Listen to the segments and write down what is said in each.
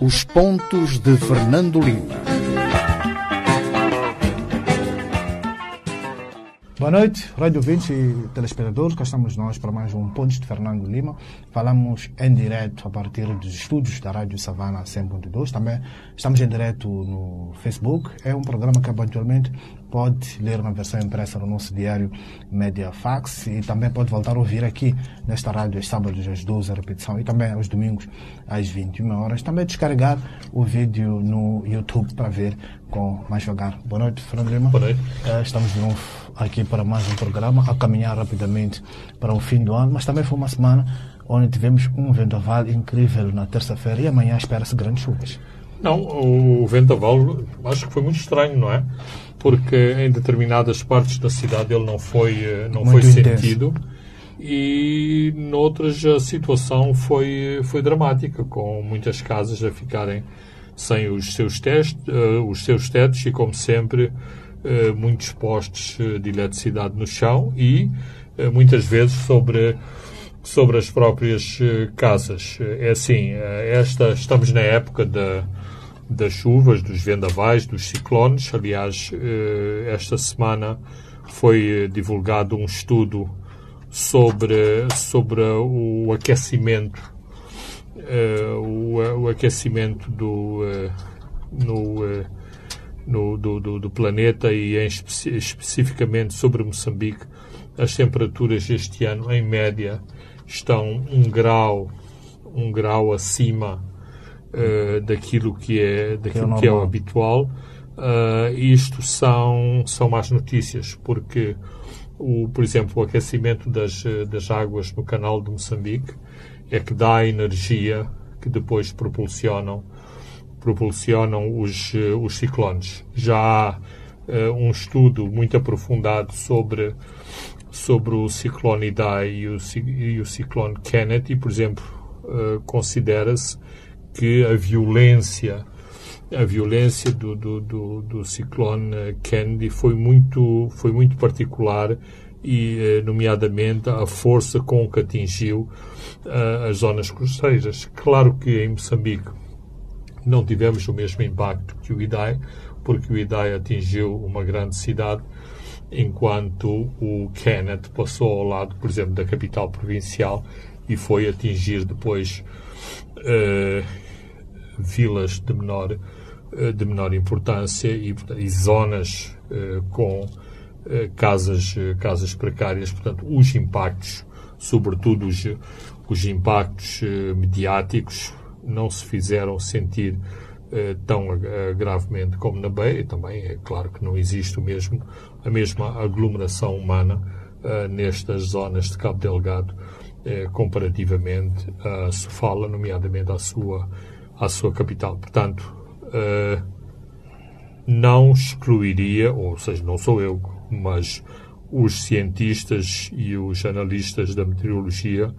Os pontos de Fernando Lima. Boa noite, rádio ouvintes e telespectadores. Cá estamos nós para mais um Pontos de Fernando Lima. Falamos em direto a partir dos estúdios da Rádio Savana 100.2. Também estamos em direto no Facebook. É um programa que habitualmente pode ler na versão impressa no nosso diário Mediafax e também pode voltar a ouvir aqui nesta rádio aos sábados às 12 a repetição e também aos domingos às 21 horas. Também descarregar o vídeo no YouTube para ver com mais vagar. Boa noite, Fernando Lima. Boa noite. Eh, Estamos de novo aqui para mais um programa, a caminhar rapidamente para o fim do ano, mas também foi uma semana onde tivemos um vendaval incrível na terça-feira e amanhã espera-se grandes chuvas. Não, o vendaval acho que foi muito estranho, não é? Porque em determinadas partes da cidade ele não foi, eh, não Muito foi intenso. sentido e noutras a situação foi, foi dramática, com muitas casas a ficarem sem os seus, testes, eh, os seus tetos e, como sempre, eh, muitos postes de eletricidade no chão e muitas vezes sobre sobre as próprias casas. É assim, esta, estamos na época da, das chuvas, dos vendavais, dos ciclones. Aliás, eh, esta semana foi eh, divulgado um estudo sobre, sobre o aquecimento, eh, o, aquecimento do, no, no, do, do, do planeta e em especi- especificamente sobre Moçambique. As temperaturas este ano, em média, estão um grau, um grau acima eh, daquilo que é, daquilo que é, o normal. habitual. Ah, isto são, são más notícias, porque, o, por exemplo, o aquecimento das, eh, das águas no canal de Moçambique é que dá energia que depois propulsionam, propulsionam os, os ciclones. Já há eh, um estudo muito aprofundado sobre, sobre o ciclone Idai e o, e o ciclone Kenneth e, por exemplo, eh, considera-se que a violência a violência do, do, do, do ciclone eh, Kennedy foi muito, foi muito particular e, eh, nomeadamente, a força com que atingiu eh, as zonas costeiras. Claro que em Moçambique não tivemos o mesmo impacto que o Idai, porque o Idai atingiu uma grande cidade, enquanto o Kenneth passou ao lado, por exemplo, da capital provincial e foi atingir depois eh, vilas de menor, eh, de menor importância e, e zonas eh, com eh, casas, casas precárias. Portanto, os impactos, sobretudo os, os impactos mediáticos, não se fizeram sentir tão gravemente como na Beira. E também é claro que não existe o mesmo, a mesma aglomeração humana nestas zonas de Cabo Delgado comparativamente a Sofala, nomeadamente à sua, à sua capital. Portanto, eh, não excluiria, ou seja, não sou eu, mas os cientistas e os analistas da meteorologia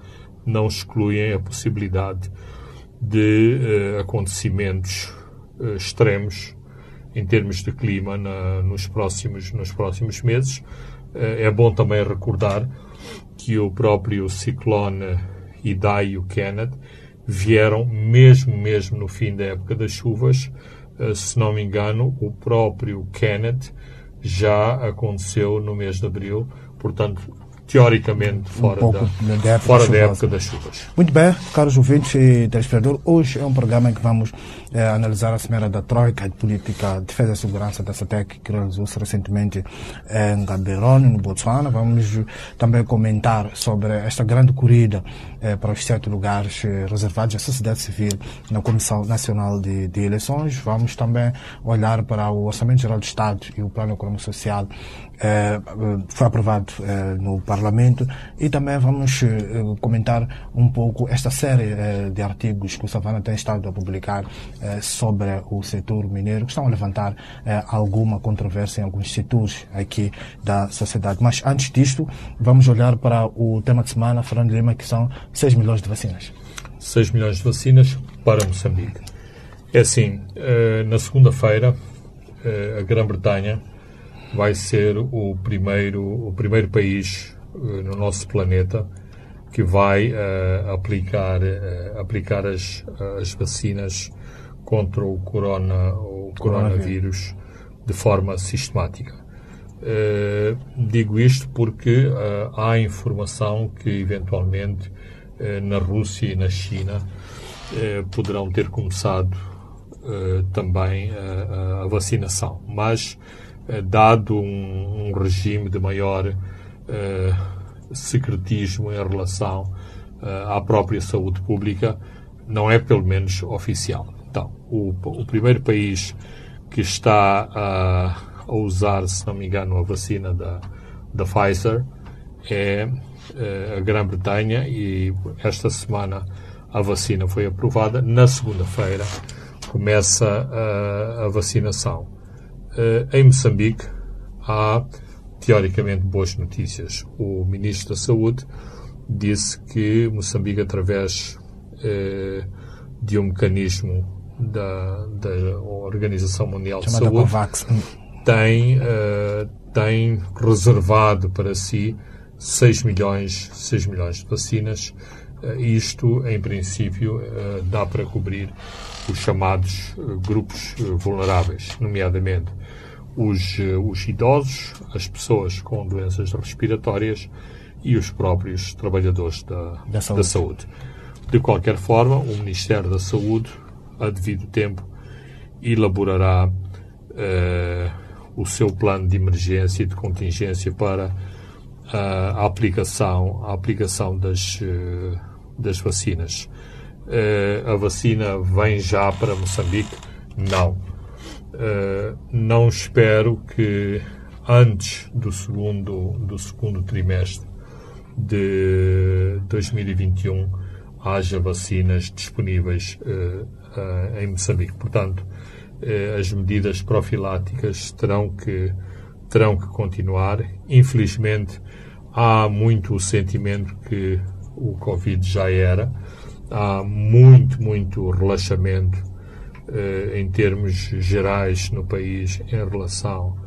não excluem a possibilidade de eh, acontecimentos eh, extremos em termos de clima na- nos, próximos, nos próximos meses. Eh, é bom também recordar que o próprio ciclone Idai o Kenneth vieram mesmo, mesmo no fim da época das chuvas. Eh, se não me engano, o próprio Kenneth já aconteceu no mês de abril, portanto, teoricamente fora, pouco da, da época fora da época das chuvas. Muito bem, caros ouvintes e telespectadores, hoje é um programa em que vamos eh, analisar a Cimeira da Troika de Política, Defesa e Segurança da SATEC, que realizou-se recentemente em Gaborone, no Botswana. Vamos eh, também comentar sobre esta grande corrida eh, para os sete lugares reservados à sociedade civil na Comissão Nacional de, de Eleições. Vamos também olhar para o Orçamento Geral do Estado e o Plano Econômico Social foi aprovado eh, no Parlamento e também vamos eh, comentar um pouco esta série de artigos que o Savana tem estado a publicar sobre o setor mineiro, que estão a levantar alguma controvérsia em alguns setores aqui da sociedade. Mas antes disto, vamos olhar para o tema de semana, Fernando Lima, que são 6 milhões de vacinas. 6 milhões de vacinas para Moçambique. É assim, na segunda-feira, a Grã-Bretanha vai ser o primeiro, o primeiro país eh, no nosso planeta que vai aplicar, aplicar as, as vacinas contra o, corona, o coronavírus de forma sistemática. Uh, digo isto porque uh, há informação que eventualmente uh, na Rússia e na China poderão ter começado também a, vacinação, mas dado um, um, regime de maior secretismo em relação à própria saúde pública, não é pelo menos oficial. Então, o, o primeiro país que está a, a, usar, se não me engano, a vacina da, da Pfizer é, a Grã-Bretanha e esta semana a vacina foi aprovada. Na segunda-feira começa a vacinação. Uh, em Moçambique há teoricamente boas notícias. O Ministro da Saúde disse que Moçambique, através uh, de um mecanismo da, da Organização Mundial de Saúde COVAX. tem, uh, tem reservado para si 6 milhões, 6 milhões de vacinas. Isto, em princípio, dá para cobrir os chamados grupos vulneráveis, nomeadamente os, os idosos, as pessoas com doenças respiratórias e os próprios trabalhadores da, da saúde. Da saúde. De qualquer forma, o Ministério da Saúde a devido tempo, elaborará uh, o seu plano de emergência e de contingência para a aplicação, a aplicação das, uh, das vacinas. A vacina vem já para Moçambique? Não. Não espero que antes do segundo, do segundo trimestre de 2021 haja vacinas disponíveis uh, uh, em Moçambique. Portanto, as medidas profiláticas terão que, terão que continuar. Infelizmente, há muito o sentimento que o Covid já era. Há muito, muito relaxamento em termos gerais no país em relação,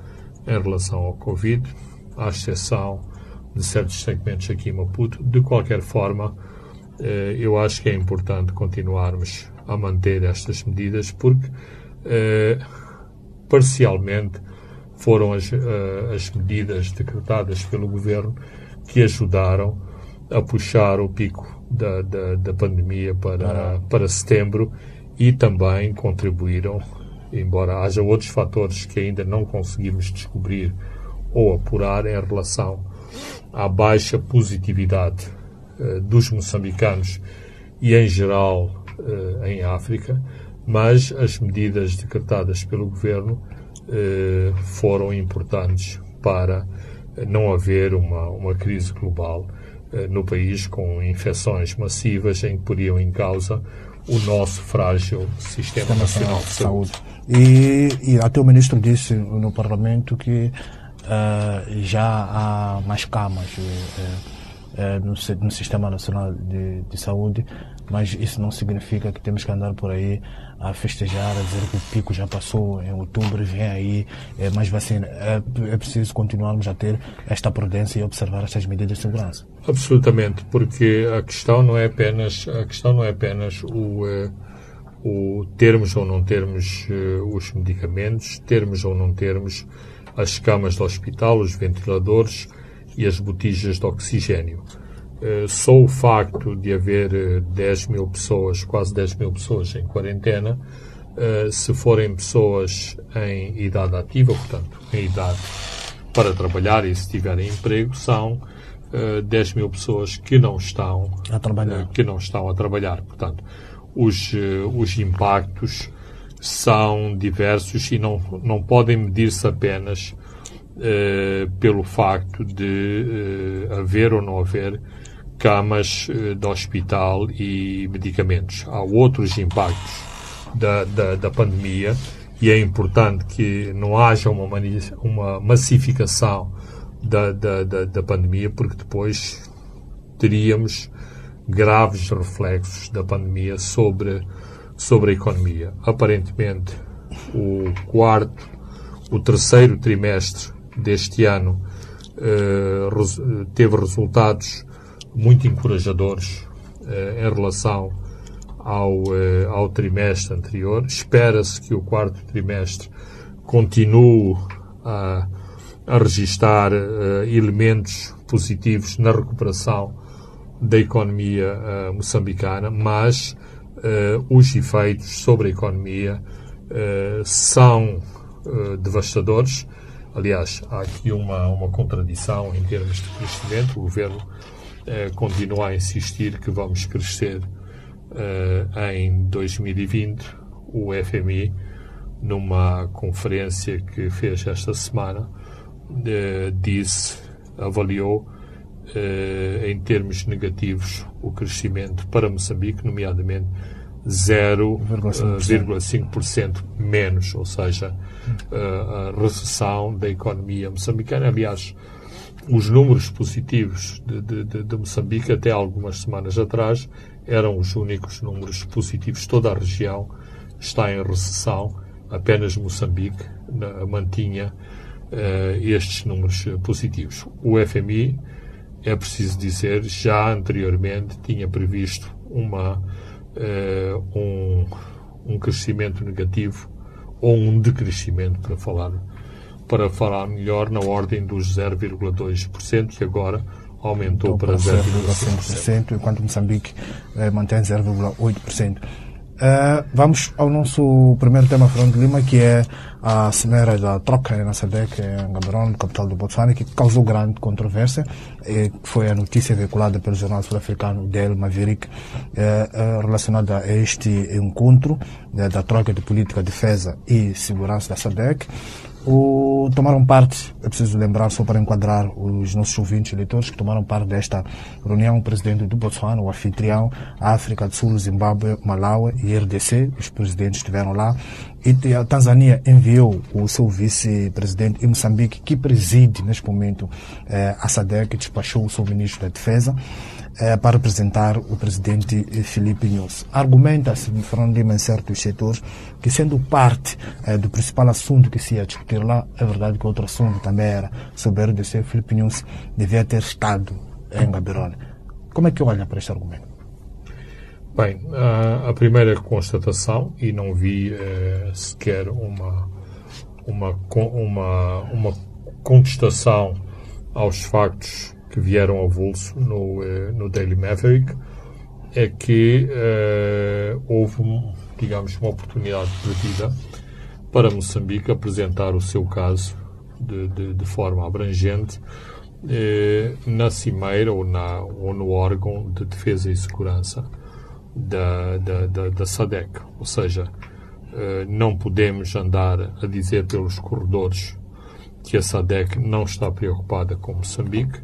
em relação ao Covid, à exceção de certos segmentos aqui em Maputo. De qualquer forma, eh, eu acho que é importante continuarmos a manter estas medidas porque eh, parcialmente foram as, eh, as medidas decretadas pelo governo que ajudaram a puxar o pico da, da, da pandemia para, para setembro e também contribuíram, embora haja outros fatores que ainda não conseguimos descobrir ou apurar em relação à baixa positividade eh, dos moçambicanos e, em geral, eh, em África, mas as medidas decretadas pelo governo eh, foram importantes para não haver uma, uma crise global no país com infecções massivas em que poriam em causa o nosso frágil Sistema, Nacional de Saúde. E, e até o ministro disse no Parlamento que uh, já há mais camas. Uh, eh, no, no, Sistema Nacional de, de, Saúde, mas isso não significa que temos que andar por aí a festejar, a dizer que o pico já passou em outubro, vem aí é, mais vacina. É, é preciso continuarmos a ter esta prudência e observar estas medidas de segurança. Absolutamente, porque a questão não é apenas a questão não é apenas o uh, o termos ou não termos uh, os medicamentos, termos ou não termos as camas do hospital, os ventiladores, e as botijas de oxigênio. Uh, só o facto de haver uh, eh, 10 mil pessoas, quase 10 mil pessoas em quarentena, uh, se forem pessoas em idade ativa, portanto, em idade para trabalhar e se tiverem emprego, são uh, 10 mil pessoas que não estão a trabalhar. que não estão a trabalhar. Portanto, os, os impactos são diversos e não, não podem medir-se apenas eh, pelo facto de haver ou não haver camas uh, de hospital e medicamentos. Há outros impactos da, da, da, pandemia e é importante que não haja uma, uma massificação da, da, da, da pandemia, porque depois teríamos graves reflexos da pandemia sobre, sobre a economia. Aparentemente, o quarto, o terceiro trimestre deste ano uh, teve resultados muito encorajadores em relação ao, ao trimestre anterior. Espera-se que o quarto trimestre continue a, a registar elementos positivos na recuperação da economia moçambicana, mas os efeitos sobre a economia são devastadores. Aliás, há aqui uma, uma contradição em termos de crescimento. O governo continua a insistir que vamos crescer em 2020. O FMI, numa conferência que fez esta semana, disse, avaliou eh, em termos negativos o crescimento para Moçambique, nomeadamente 0,5% eh, menos, ou seja, eh, a recessão da economia moçambicana. Aliás, os números positivos de, de, de, Moçambique até algumas semanas atrás eram os únicos números positivos. Toda a região está em recessão, apenas Moçambique mantinha uh, estes números positivos. O FMI é preciso dizer, já anteriormente tinha previsto uma, uh, um, um crescimento negativo ou um decrescimento, para falar, para falar melhor, na ordem dos 0,2%, que agora aumentou então, para 0,5%, enquanto Moçambique eh, mantém 0,8%. Uh, vamos ao nosso primeiro tema, Fernando Lima, que é a cimeira da troca na SADEC em Gaborone, capital do Botswana, que causou grande controvérsia. E foi a notícia veiculada pelo jornal sul-africano Del Maverick eh, eh, relacionada a este encontro eh, da troca de política, defesa e segurança da SADEC. O, tomaram parte, é preciso lembrar, só para enquadrar os nossos ouvintes eleitores, que tomaram parte desta reunião o presidente do Botswana, o anfitrião, África do Sul, Zimbábue, Malawi e RDC, os presidentes estiveram lá. E a Tanzânia enviou o seu vice-presidente e Moçambique, que preside neste momento eh, a SADEC, despachou o seu ministro da Defesa para representar o presidente Filipe Nunes. Argumenta-se, Fernando Lima, em certos setores, que sendo parte eh, do principal assunto que se ia discutir lá, é verdade que outro assunto também era sobre a RDC, Filipe Nunes devia ter estado em Gaborone. Como é que olha para este argumento? Bem, a, a primeira constatação, e não vi eh, sequer uma, uma, uma, uma contestação aos factos que vieram ao vulso no, eh, no Daily Maverick, é que eh, houve, digamos, uma oportunidade perdida para Moçambique apresentar o seu caso de, de, de forma abrangente eh, na cimeira ou, na, ou no órgão de defesa e segurança da, da, da, da SADEC. Ou seja, uh, não podemos andar a dizer pelos corredores que a SADEC não está preocupada com Moçambique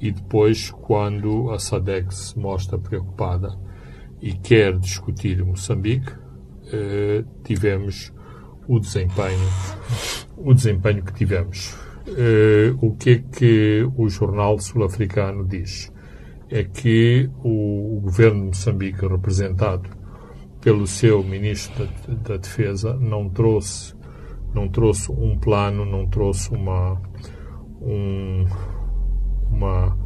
e depois, quando a SADEC se mostra preocupada e quer discutir Moçambique, uh, tivemos o desempenho, o desempenho que tivemos. Uh, o que é que o jornal sul-africano diz? é que o, o governo de Moçambique, representado pelo seu ministro da, da, Defesa, não trouxe, não trouxe um plano, não trouxe uma, um, uma,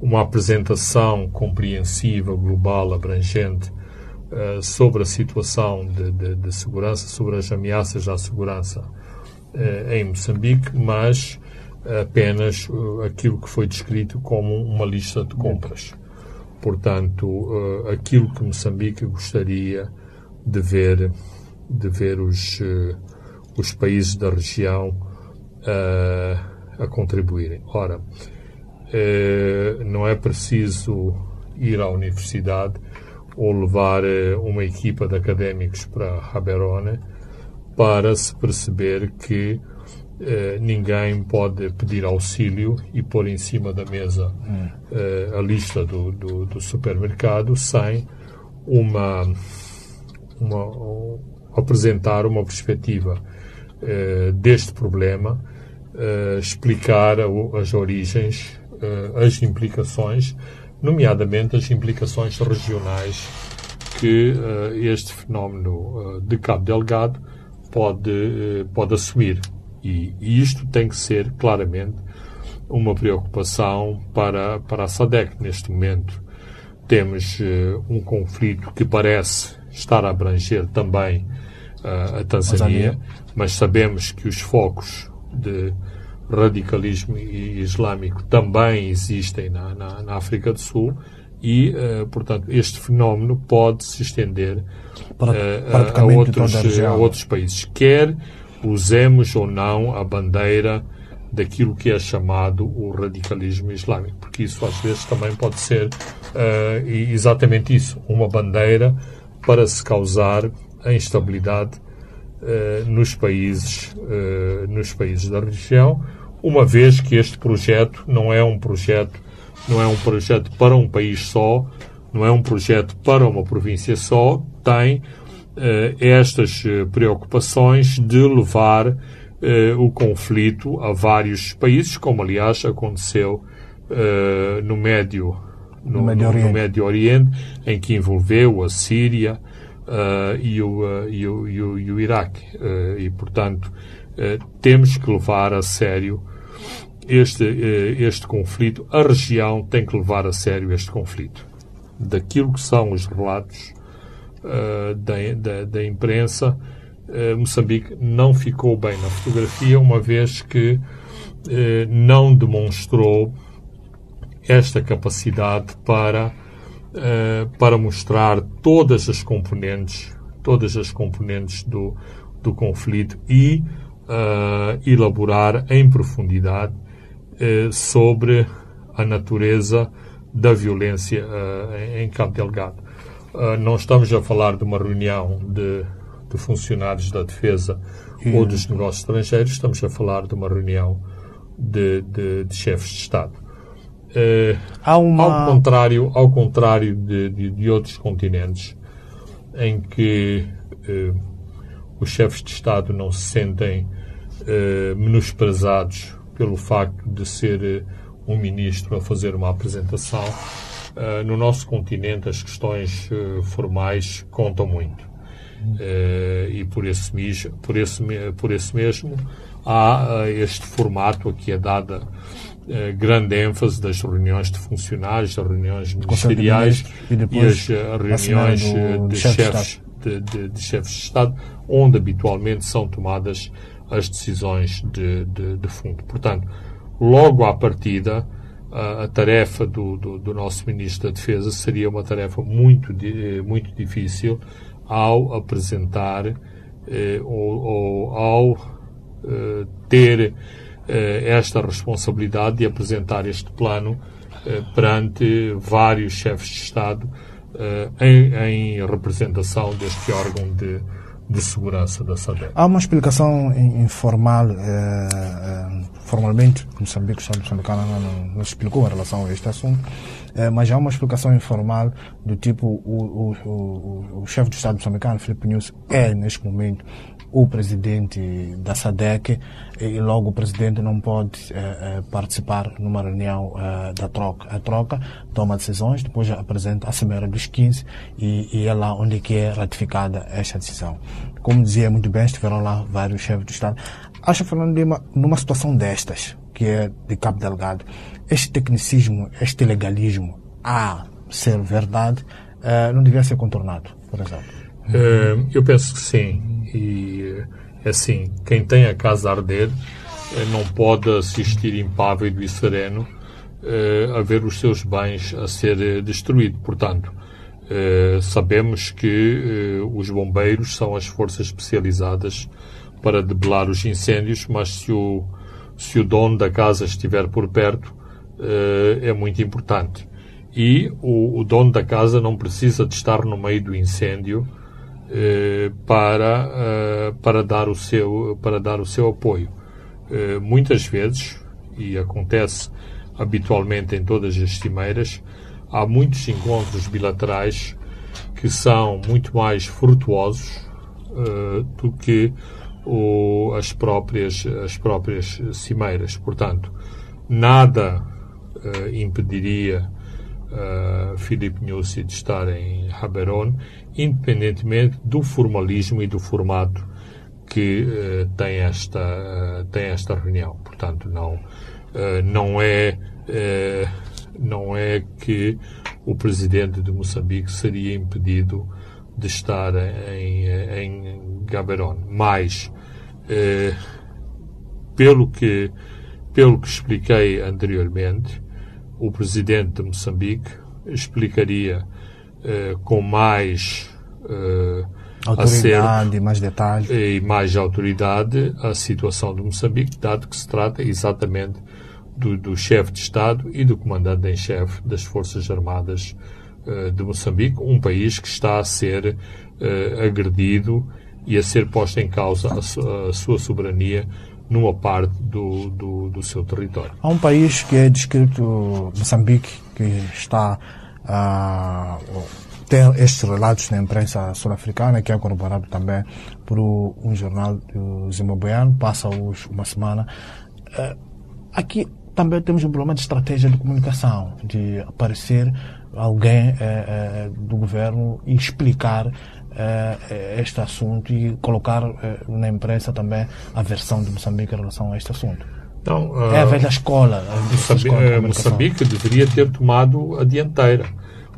uma apresentação compreensiva, global, abrangente uh, sobre a situação de, de, de, segurança, sobre as ameaças à segurança uh, em Moçambique, mas apenas uh, aquilo que foi descrito como uma lista de compras. Portanto, aquilo que Moçambique gostaria de ver, de ver os, os países da região a contribuírem. Ora, não é preciso ir à universidade ou levar uma equipa de académicos para Haberone para se perceber que Uh, ninguém pode pedir auxílio e pôr em cima da mesa uh, a lista do, do, do, supermercado sem uma, uma apresentar uma perspectiva eh, deste problema, explicar as origens, as implicações, nomeadamente as implicações regionais que este fenómeno de Cabo Delgado pode, pode assumir. E, e isto tem que ser claramente uma preocupação para, para a SADEC neste momento. Temos um conflito que parece estar a abranger também a Tanzânia, mas sabemos que os focos de radicalismo islâmico também existem na, na, na África do Sul e, uh, portanto, este fenómeno pode se estender para, uh, a, outros, a outros países. Quer usemos ou não a bandeira daquilo que é chamado o radicalismo islâmico, porque isso às vezes também pode ser uh, exatamente isso, uma bandeira para se causar a instabilidade nos países uh, nos países da região, uma vez que este projeto não é um projeto não é um projeto para um país só, não é um projeto para uma província só, tem estas preocupações de levar o conflito a vários países, como aliás aconteceu no Médio no, no, Médio no, Médio Oriente, em que envolveu a Síria uh, e, o, e, o, e, o, e, o, Iraque. e, portanto, temos que levar a sério este, este conflito. A região tem que levar a sério este conflito. Daquilo que são os relatos da, da, da imprensa, eh, Moçambique não ficou bem na fotografia, uma vez que eh, não demonstrou esta capacidade para, eh, para mostrar todas as componentes, todas as componentes do, do conflito e elaborar em profundidade sobre a natureza da violência em Cabo Delgado. não estamos a falar de uma reunião de de funcionários da defesa hum. ou dos negócios estrangeiros, estamos a falar de uma reunião de, de, de chefes de Estado. Uh, uma... Ao contrário, ao contrário de, de, de outros continentes, em que uh, os chefes de Estado não se sentem uh, menosprezados pelo facto de ser um ministro a fazer uma apresentação, no nosso continente as questões formais contam muito. Uh, e por esse, por, esse, por esse mesmo há uh, este formato aqui é dada uh, grande ênfase das reuniões de funcionários, das reuniões ministeriais e, e as reuniões de, chefes de, de, de, chefes de Estado, onde habitualmente são tomadas as decisões de, de, de fundo. Portanto, logo à partida, a, a tarefa do, do, do, nosso Ministro da Defesa seria uma tarefa muito, muito difícil, ao apresentar eh, ou, ou, ao eh, ter eh, esta responsabilidade de apresentar este plano eh, perante vários chefes de Estado eh, em, em, representação deste órgão de, de segurança da SADEC. Há uma explicação informal, eh, formalmente, Moçambique, o Estado moçambicano não, não, explicou em relação a este assunto, é, mas há uma explicação informal do tipo o, o, o, o chefe do Estado moçambicano, Filipe Nunes, é neste momento o presidente da SADEC e logo o presidente não pode é, é, participar numa reunião é, da troca. A troca toma decisões, depois apresenta a Cimeira dos 15 e, e é lá onde que é ratificada esta decisão. Como dizia muito bem, estiveram lá vários chefes do Estado. Acho, Fernando Lima, numa situação destas, que é de Cabo Delgado, este tecnicismo, este legalismo, a ser verdade, uh, não devia ser contornado, por exemplo? Uh, eu penso que sim. E é assim, quem tem a casa a arder não pode assistir impávido e sereno a ver os seus bens a ser destruídos. Portanto, sabemos que os bombeiros são as forças especializadas para debelar os incêndios, mas se o, se o dono da casa estiver por perto, uh, é muito importante. E o, o, dono da casa não precisa de estar no meio do incêndio uh, para, uh, para, dar o seu, para dar o seu apoio. muitas vezes, e acontece habitualmente em todas as cimeiras, há muitos encontros bilaterais que são muito mais frutuosos do que o, as, próprias, as próprias cimeiras. Portanto, nada impediria Filipe Nyusi de estar em Haberon, independentemente do formalismo e do formato que uh, tem, esta, uh, tem esta reunião. Portanto, não, não é não é que o presidente de Moçambique seria impedido de estar em, em Gaborone. Mas, pelo que pelo que expliquei anteriormente, o presidente de Moçambique explicaria eh, com mais eh, autoridade, mais detalhes. e mais autoridade a situação de Moçambique, dado que se trata exatamente do, do chefe de Estado e do comandante em chefe das Forças Armadas eh, de Moçambique, um país que está a ser eh, agredido e a ser posto em causa a, a sua soberania numa parte do, do, do, seu território. Há um país que é descrito, Moçambique, que está a ter estes relatos na imprensa sul-africana, que é corroborado também por um jornal zimbabueano, passa hoje uma semana. Eh, aqui também temos um problema de estratégia de comunicação, de aparecer alguém eh, eh, do governo e explicar uh, este assunto e colocar uh, na imprensa também a versão de Moçambique em relação a este assunto. Então, uh, é a velha escola. A Moçambique, escola de Moçambique deveria ter tomado a dianteira.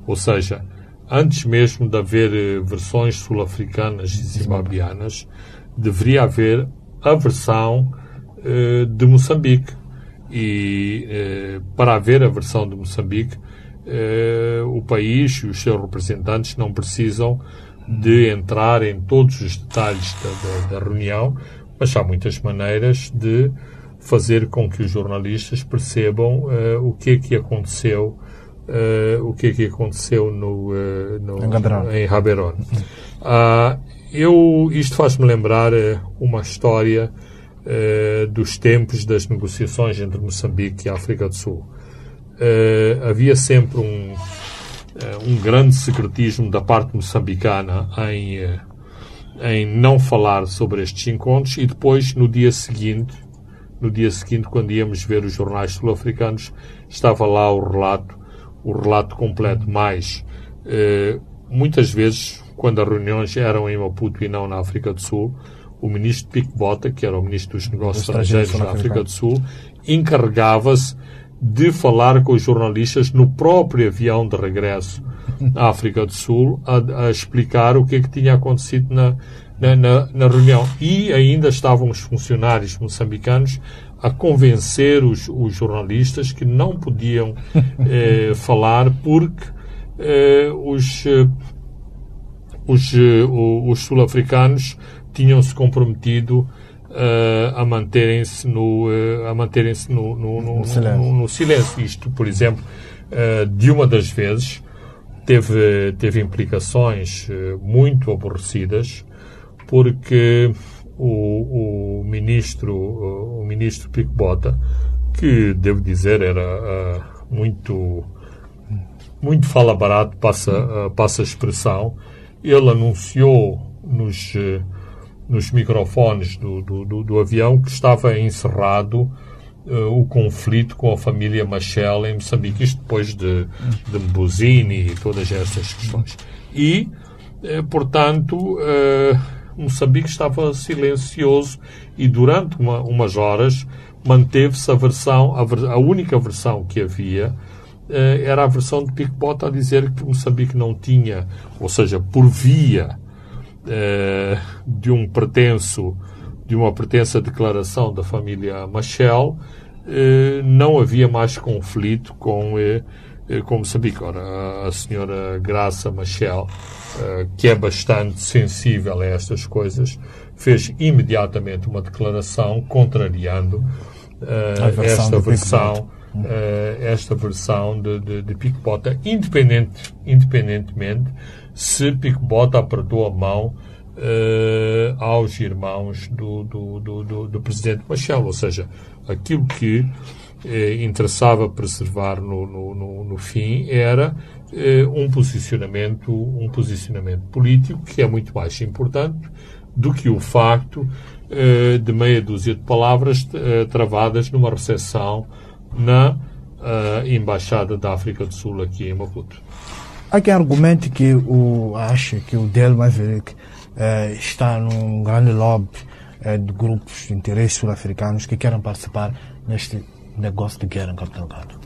Ou seja, antes mesmo de haver versões sul-africanas e zimbabianas, deveria haver a versão de Moçambique. E para haver a versão de Moçambique, o país e os seus representantes não precisam de entrar em todos os detalhes da, da, da reunião, mas há muitas maneiras de fazer com que os jornalistas percebam uh, o que é que aconteceu uh, o que é que aconteceu no, uh, no em Raberon. Uh, eu isto faz-me lembrar uma história dos tempos das negociações entre Moçambique e África do Sul. havia sempre um um grande secretismo da parte moçambicana em, eh, em não falar sobre estes encontros e depois, no dia seguinte, no dia seguinte, quando íamos ver os jornais sul-africanos, estava lá o relato, o relato completo, mas eh, muitas vezes, quando as reuniões eram em Maputo e não na África do Sul, o ministro Pico Bota, que era o ministro dos Negócios Estrangeiros da África do Sul, encarregava-se de falar com os jornalistas no próprio avião de regresso à África do Sul a, a explicar o que é que tinha acontecido na, na, na, na, reunião. E ainda estavam os funcionários moçambicanos a convencer os, os jornalistas que não podiam eh, falar porque eh, os, eh, os, eh, os sul-africanos tinham-se comprometido uh, a manterem-se no, uh, a manterem-se no, no, no, silêncio. no, silêncio. Isto, por exemplo, uh, de uma das vezes teve, teve implicações muito aborrecidas, porque o, o ministro, o ministro Pico Bota, que devo dizer era muito muito fala barato, passa, passa a expressão, ele anunciou nos nos microfones do, do, do, do avião que estava encerrado uh, o conflito com a família Machel em Moçambique, isto depois de, de Mbuzini e todas essas questões. E, uh, portanto, uh, Moçambique estava silencioso e durante uma, umas horas manteve-se a versão, a, ver, a, única versão que havia era a versão de Pico Bota a dizer que Moçambique não tinha, ou seja, por via eh, de um pretenso, de uma pretensa declaração da família Machel, eh, não havia mais conflito com, eh, com Moçambique. Ora, a senhora Graça Machel, que é bastante sensível a estas coisas, fez imediatamente uma declaração contrariando versão esta versão esta versão de, de, de independente, independentemente se Picbota apertou a mão uh, aos irmãos do, do, do, do, presidente Machel. Ou seja, aquilo que uh, interessava preservar no, no, no, no fim era um posicionamento um posicionamento político que é muito mais importante do que o facto de meia dúzia de palavras travadas numa recepção na uh, Embaixada da África do Sul aqui em Maputo. Há quem argumente que o, acha que o Del Maverick uh, está num grande lobby uh, de grupos de interesses sul-africanos que querem participar neste negócio de guerra em Cabo Delgado?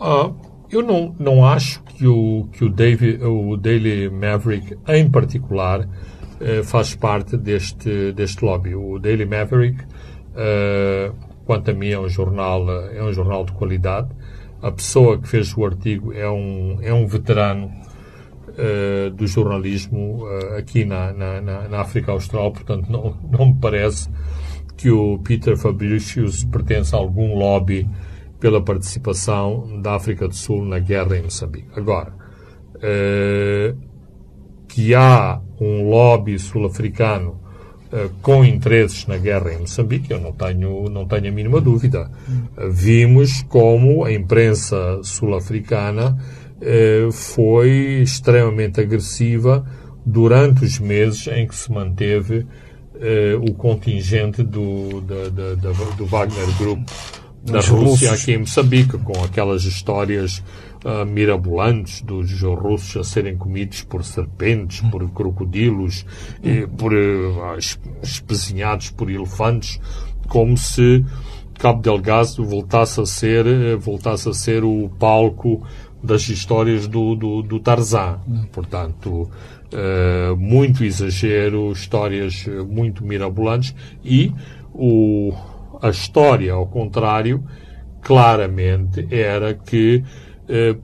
Uh, eu não, não acho que o, que o, David, o Daily Maverick, em particular, uh, faz parte deste, deste lobby. O Daily Maverick, uh, quanto a mim, é um jornal, é um jornal de qualidade. A pessoa que fez o artigo é um, é um veterano uh, do jornalismo aqui na, na, na, África Austral, portanto, não, não me parece que o Peter Fabricius pertence a algum lobby pela participação da África do Sul na guerra em Moçambique. Agora, eh, que há um lobby sul-africano com interesses na guerra em Moçambique, eu não tenho, não tenho a mínima dúvida. Vimos como a imprensa sul-africana eh, foi extremamente agressiva durante os meses em que se manteve o contingente do, da, da, do Wagner Group da Rússia aqui em Moçambique, com aquelas histórias uh, mirabolantes dos russos a serem comidos por serpentes, por crocodilos, e por uh, espezinhados por elefantes, como se Cabo Delgado voltasse a ser, uh, voltasse a ser o palco das histórias do, do, do Tarzan. Portanto, uh, muito exagero, histórias muito mirabolantes e o a história, ao contrário, claramente era que eh,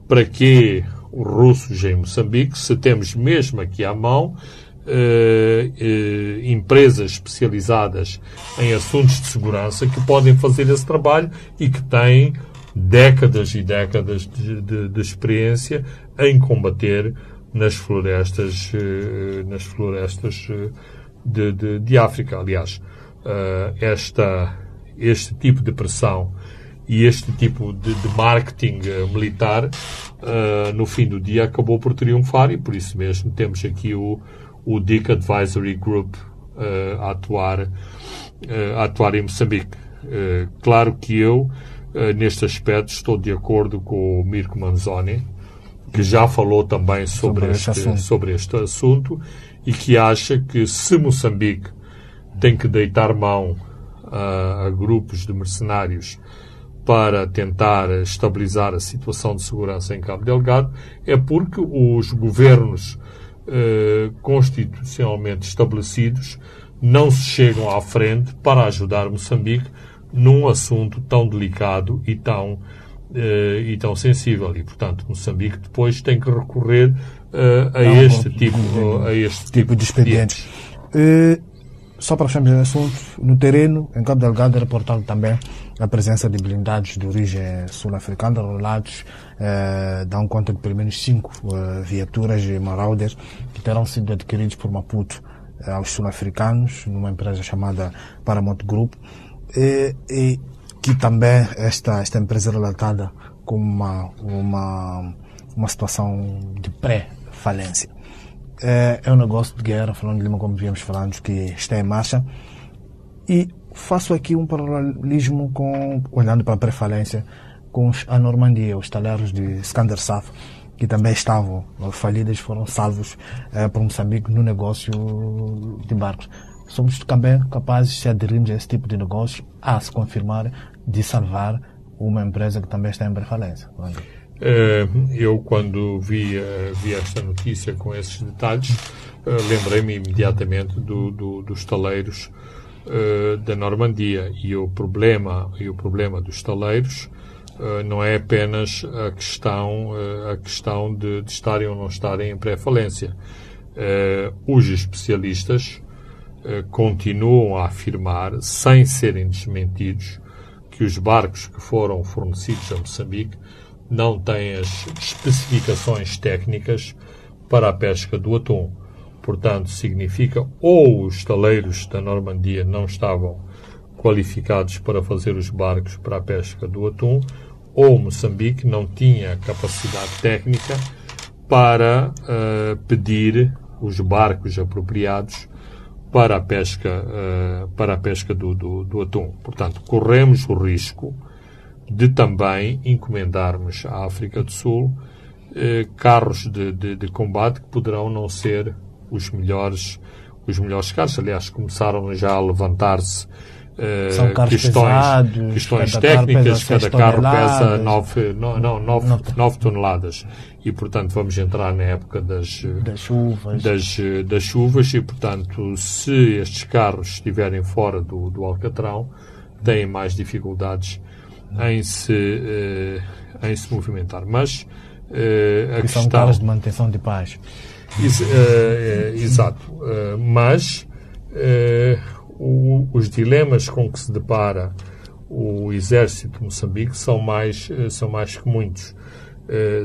para que os russos em Moçambique, se temos mesmo aqui à mão eh, eh, empresas especializadas em assuntos de segurança que podem fazer esse trabalho e que têm décadas e décadas de, de, de experiência em combater nas florestas, eh, nas florestas eh, de, de, de África. Aliás, eh, esta este tipo de pressão e este tipo de, de marketing uh, militar, uh, no fim do dia, acabou por triunfar e por isso mesmo temos aqui o, o DIC Advisory Group uh, a, atuar, a atuar em Moçambique. claro que eu, neste aspecto, estou de acordo com o Mirko Manzoni, que já falou também sobre, sobre, este, este sobre este assunto e que acha que se Moçambique tem que deitar mão a, a grupos de mercenários para tentar estabilizar a situação de segurança em Cabo Delgado é porque os governos eh, constitucionalmente estabelecidos não se chegam à frente para ajudar Moçambique num assunto tão delicado e tão, eh, e tão sensível. E, portanto, Moçambique depois tem que recorrer eh, a, este tipo, a este tipo, tipo de expedientes. Eh, só para fecharmos o assunto, no terreno, em Cabo Delgado, é reportado também a presença de blindados de origem sul-africana, rolados, eh, dão conta de pelo menos cinco eh, viaturas de Marauder que terão sido adquiridos por Maputo eh, aos sul-africanos, numa empresa chamada Paramount Group, e, e, que também esta, esta empresa é relatada como uma, uma, uma situação de pré-falência é, é um negócio de guerra, falando de Lima, como viemos falando, que está em marcha. E faço aqui um paralelismo com, olhando para a prefalência, com a Normandia, os talheres de Skandersaf, que também estavam falidos, foram salvos é, por Moçambique no negócio de barcos. Somos também capazes, se aderirmos a esse tipo de negócio, a se confirmar de salvar uma empresa que também está em prefalência. Eh, eu, quando vi, eh, vi esta notícia com esses detalhes, eh, lembrei-me imediatamente do, do, dos taleiros da Normandia. E o problema, e o problema dos taleiros não é apenas a questão, a questão de, de estarem ou não estarem em pré-falência. os especialistas continuam a afirmar, sem serem desmentidos, que os barcos que foram fornecidos a Moçambique não tem as especificações técnicas para a pesca do atum. Portanto, significa ou os taleiros da Normandia não estavam qualificados para fazer os barcos para a pesca do atum, ou Moçambique não tinha capacidade técnica para uh, pedir os barcos apropriados para a pesca, uh, para a pesca do, do, do atum. Portanto, corremos o risco de também encomendarmos à África do Sul eh, carros de, de, de, combate que poderão não ser os melhores, os melhores carros. Aliás, começaram já a levantar-se Uh, questões, pesados, questões técnicas, cada carro pesa 9, não, não, nove, Nove. nove toneladas. E, portanto, vamos entrar na época das, eh, Das chuvas. das, eh, das chuvas e, portanto, se estes carros estiverem fora do, do Alcatrão, têm mais dificuldades em se, eh, em se movimentar. Mas eh, a que são questão... carros de manutenção de paz. Eh, exato. Eh, mas eh, o- os dilemas com que se depara o exército de Moçambique são mais, são mais que muitos.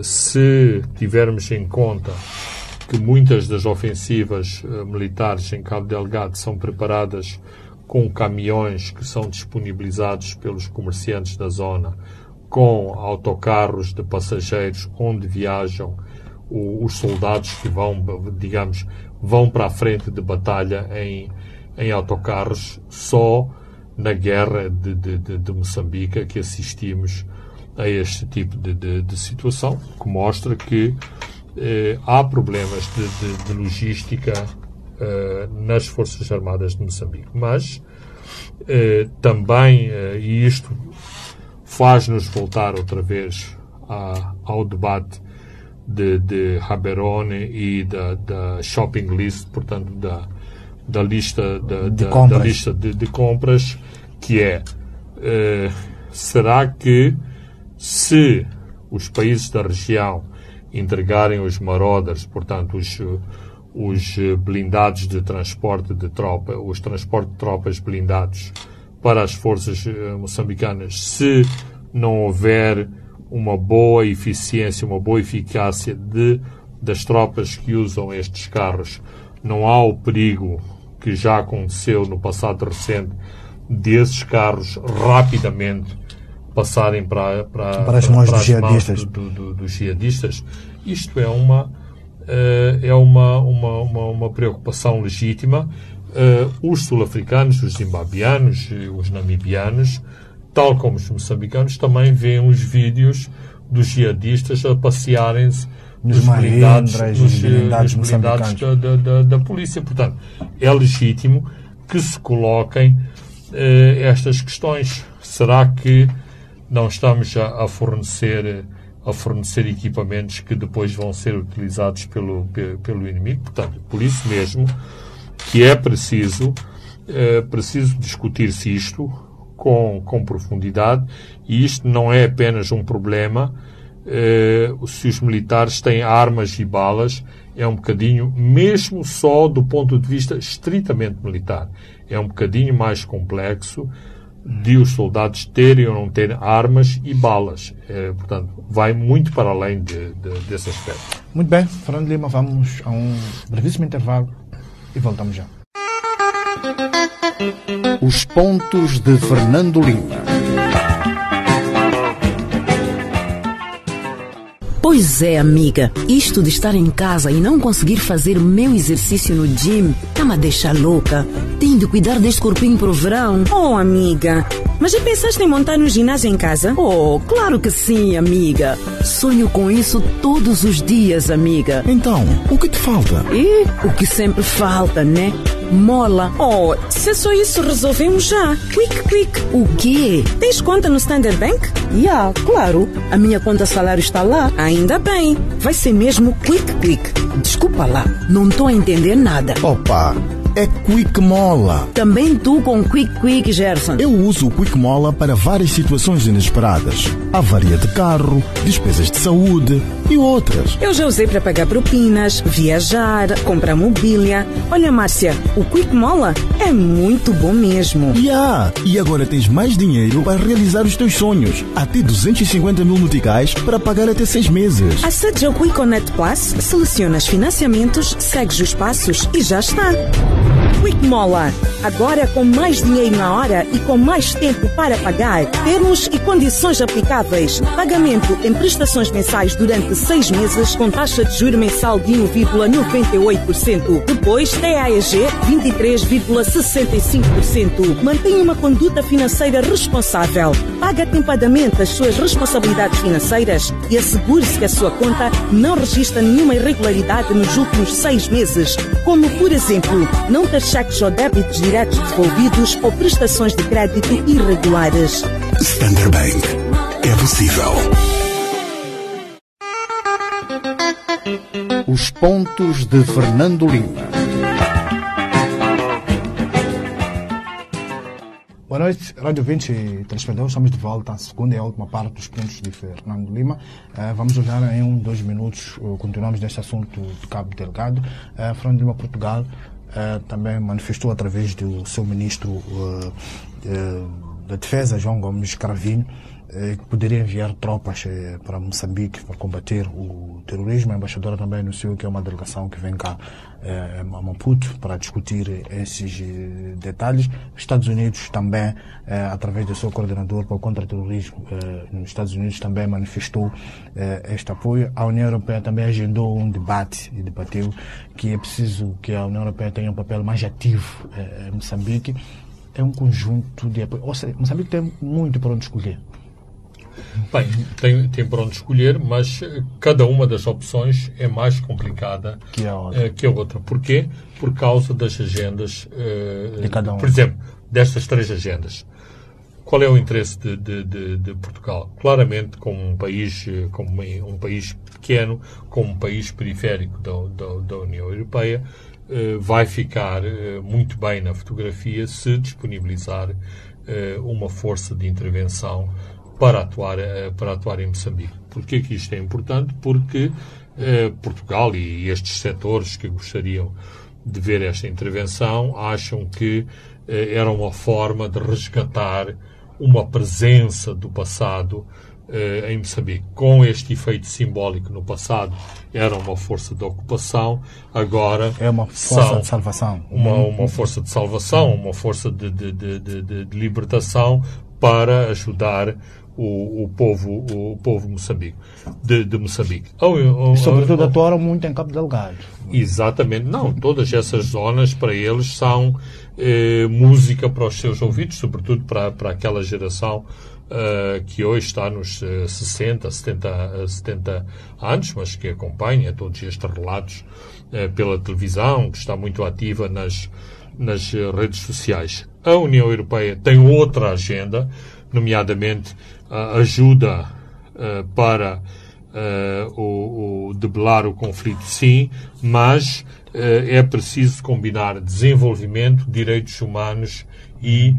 Se tivermos em conta que muitas das ofensivas militares em Cabo Delgado são preparadas com caminhões que são disponibilizados pelos comerciantes da zona, com autocarros de passageiros onde viajam os soldados que vão, digamos, vão para a frente de batalha em, em autocarros, só na guerra de, de, de, Moçambique que assistimos a este tipo de, de, de situação, que mostra que eh, há problemas de logística eh, nas Forças Armadas de Moçambique. Mas eh, também, eh, e isto faz-nos voltar outra vez a- ao debate de, de Haberone e da, da shopping list, portanto, da, da lista, da, De da- compras. da lista de, de compras, que é eh, será que se os países da região entregarem os marauders, portanto, os, os blindados de transporte de tropa, os transportes de tropas blindados para as forças eh, moçambicanas, se não houver uma boa eficiência, uma boa eficácia de, das tropas que usam estes carros, não há o perigo que já aconteceu no passado recente desses carros rapidamente passarem para, para, Para as mãos dos mãos jihadistas. do- do- dos jihadistas. Isto é uma, eh, é uma, uma, uma, uma preocupação legítima. Eh, os sul-africanos, os zimbabianos, eh, os namibianos, tal como os moçambicanos, também veem os vídeos dos jihadistas a passearem-se Nos blindados, Mahindras, nos, os eh, blindados nos blindados da, da, da, da polícia. Portanto, é legítimo que se coloquem eh, estas questões. Será que não estamos a, a fornecer a fornecer equipamentos que depois vão ser utilizados pelo, pe- pelo inimigo? Portanto, por isso mesmo que é preciso eh, preciso discutir-se isto com, com profundidade e isto não é apenas um problema eh, se os militares têm armas e balas é um bocadinho, mesmo só do ponto de vista estritamente militar, é um bocadinho mais complexo de os soldados terem ou não terem armas e balas. Eh, portanto, vai muito para além de, de, desse aspecto. Muito bem, Fernando Lima, vamos a um brevíssimo intervalo e voltamos já. Os pontos de Fernando Lima. Pois é, amiga. Isto de estar em casa e não conseguir fazer o meu exercício no gym tá-me a deixar louca. Tenho de cuidar deste corpinho pro verão. Oh, amiga, mas já pensaste em montar um ginásio em casa? Oh, claro que sim, amiga. Sonho com isso todos os dias, amiga. Então, o que te falta? E o que sempre falta, né? Mola. Oh, se é só isso, resolvemos já. Quick, quick. O quê? Tens conta no Standard Bank? Ya, claro. A minha conta salário está lá. Ainda bem. Vai ser mesmo quick, quick. Desculpa lá, não tô a entender nada. Opa, é Quick Mola. Também tu com Quick Quick, Gerson. Eu uso o Quick Mola para várias situações inesperadas. Avaria de carro, despesas de saúde e outras. Eu já usei para pagar propinas, viajar, comprar mobília. Olha, Márcia, o Quick Mola é muito bom mesmo. Ya! E agora tens mais dinheiro para realizar os teus sonhos. Até 250 mil meticais para pagar até seis meses. Acede ao Quick Connect Plus, selecionas financiamentos, segues os passos e já está. Quick Mola. Agora com mais dinheiro na hora e com mais tempo para pagar. Termos e condições aplicáveis. Pagamento em prestações mensais durante seis meses com taxa de juro mensal de 1,98%. Depois TAEG 23,75%. 65%. Mantenha uma conduta financeira responsável. Pague atempadamente as suas responsabilidades financeiras e assegure-se que a sua conta não registra nenhuma irregularidade nos últimos seis meses, como, por exemplo, não ter cheques ou débitos diretos devolvidos ou prestações de crédito irregulares. Standard Bank. É possível. Os pontos de Fernando Lima. Boa noite, Rádio 20 e telespectadores. Estamos de volta à segunda e à última parte dos pontos de Fernando Lima. Uh, vamos olhar em um, dois minutos, uh, continuamos neste assunto de Cabo Delgado. Uh, Fernando Lima, Portugal, também manifestou através do seu ministro da Defesa, João Gomes Cravinho, poderia enviar tropas eh, para Moçambique para combater o terrorismo. A embaixadora também anunciou que é uma delegação que vem cá eh, a Maputo para discutir esses detalhes. Os Estados Unidos também, através do seu coordenador para o contra-terrorismo nos Estados Unidos, também manifestou este apoio. A União Europeia também agendou um debate e debateu que é preciso que a União Europeia tenha um papel mais ativo em Moçambique é um conjunto de apoio. Ou seja, Moçambique tem muito para onde escolher. Bem, tem, tem por onde escolher, mas cada uma das opções é mais complicada que a outra. Uh, que a outra. Porquê? Por causa das agendas. Uh, de cada um. Por exemplo, destas três agendas. Qual é o interesse de, de, de, de Portugal? Claramente, como um país, eh, como um país pequeno, como um país periférico da, da, da União Europeia, vai ficar muito bem na fotografia se disponibilizar uma força de intervenção para atuar, eh, para atuar em Moçambique. Porquê que isto é importante? Porque eh, Portugal e estes setores que gostariam de ver esta intervenção acham que eh, era uma forma de resgatar uma presença do passado eh, em Moçambique. Com este efeito simbólico no passado, era uma força de ocupação, agora. É uma força de salvação. Uma, uma força de salvação, uma força de, de, de, de libertação para ajudar o, o, povo, o povo moçambique, de, de Moçambique. Ou, ou, e sobretudo atuaram muito em Cabo Delgado. Exatamente. Não, todas essas zonas para eles são eh, música para os seus ouvidos, sobretudo para, para aquela geração uh, que hoje está nos uh, 60, 70, 70 anos, mas que acompanha todos estes relatos uh, pela televisão, que está muito ativa nas, nas redes sociais. A União Europeia tem outra agenda, nomeadamente ajuda uh, para uh, o, o, debelar o conflito, sim, mas uh, é preciso combinar desenvolvimento, direitos humanos e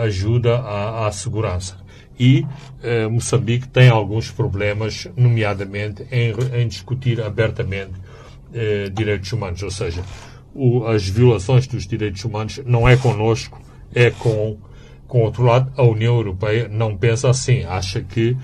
ajuda à, à, segurança. E Moçambique tem alguns problemas, nomeadamente em, em discutir abertamente direitos humanos, ou seja, o, as violações dos direitos humanos não é conosco, é com com outro lado, a União Europeia não pensa assim, acha que uh,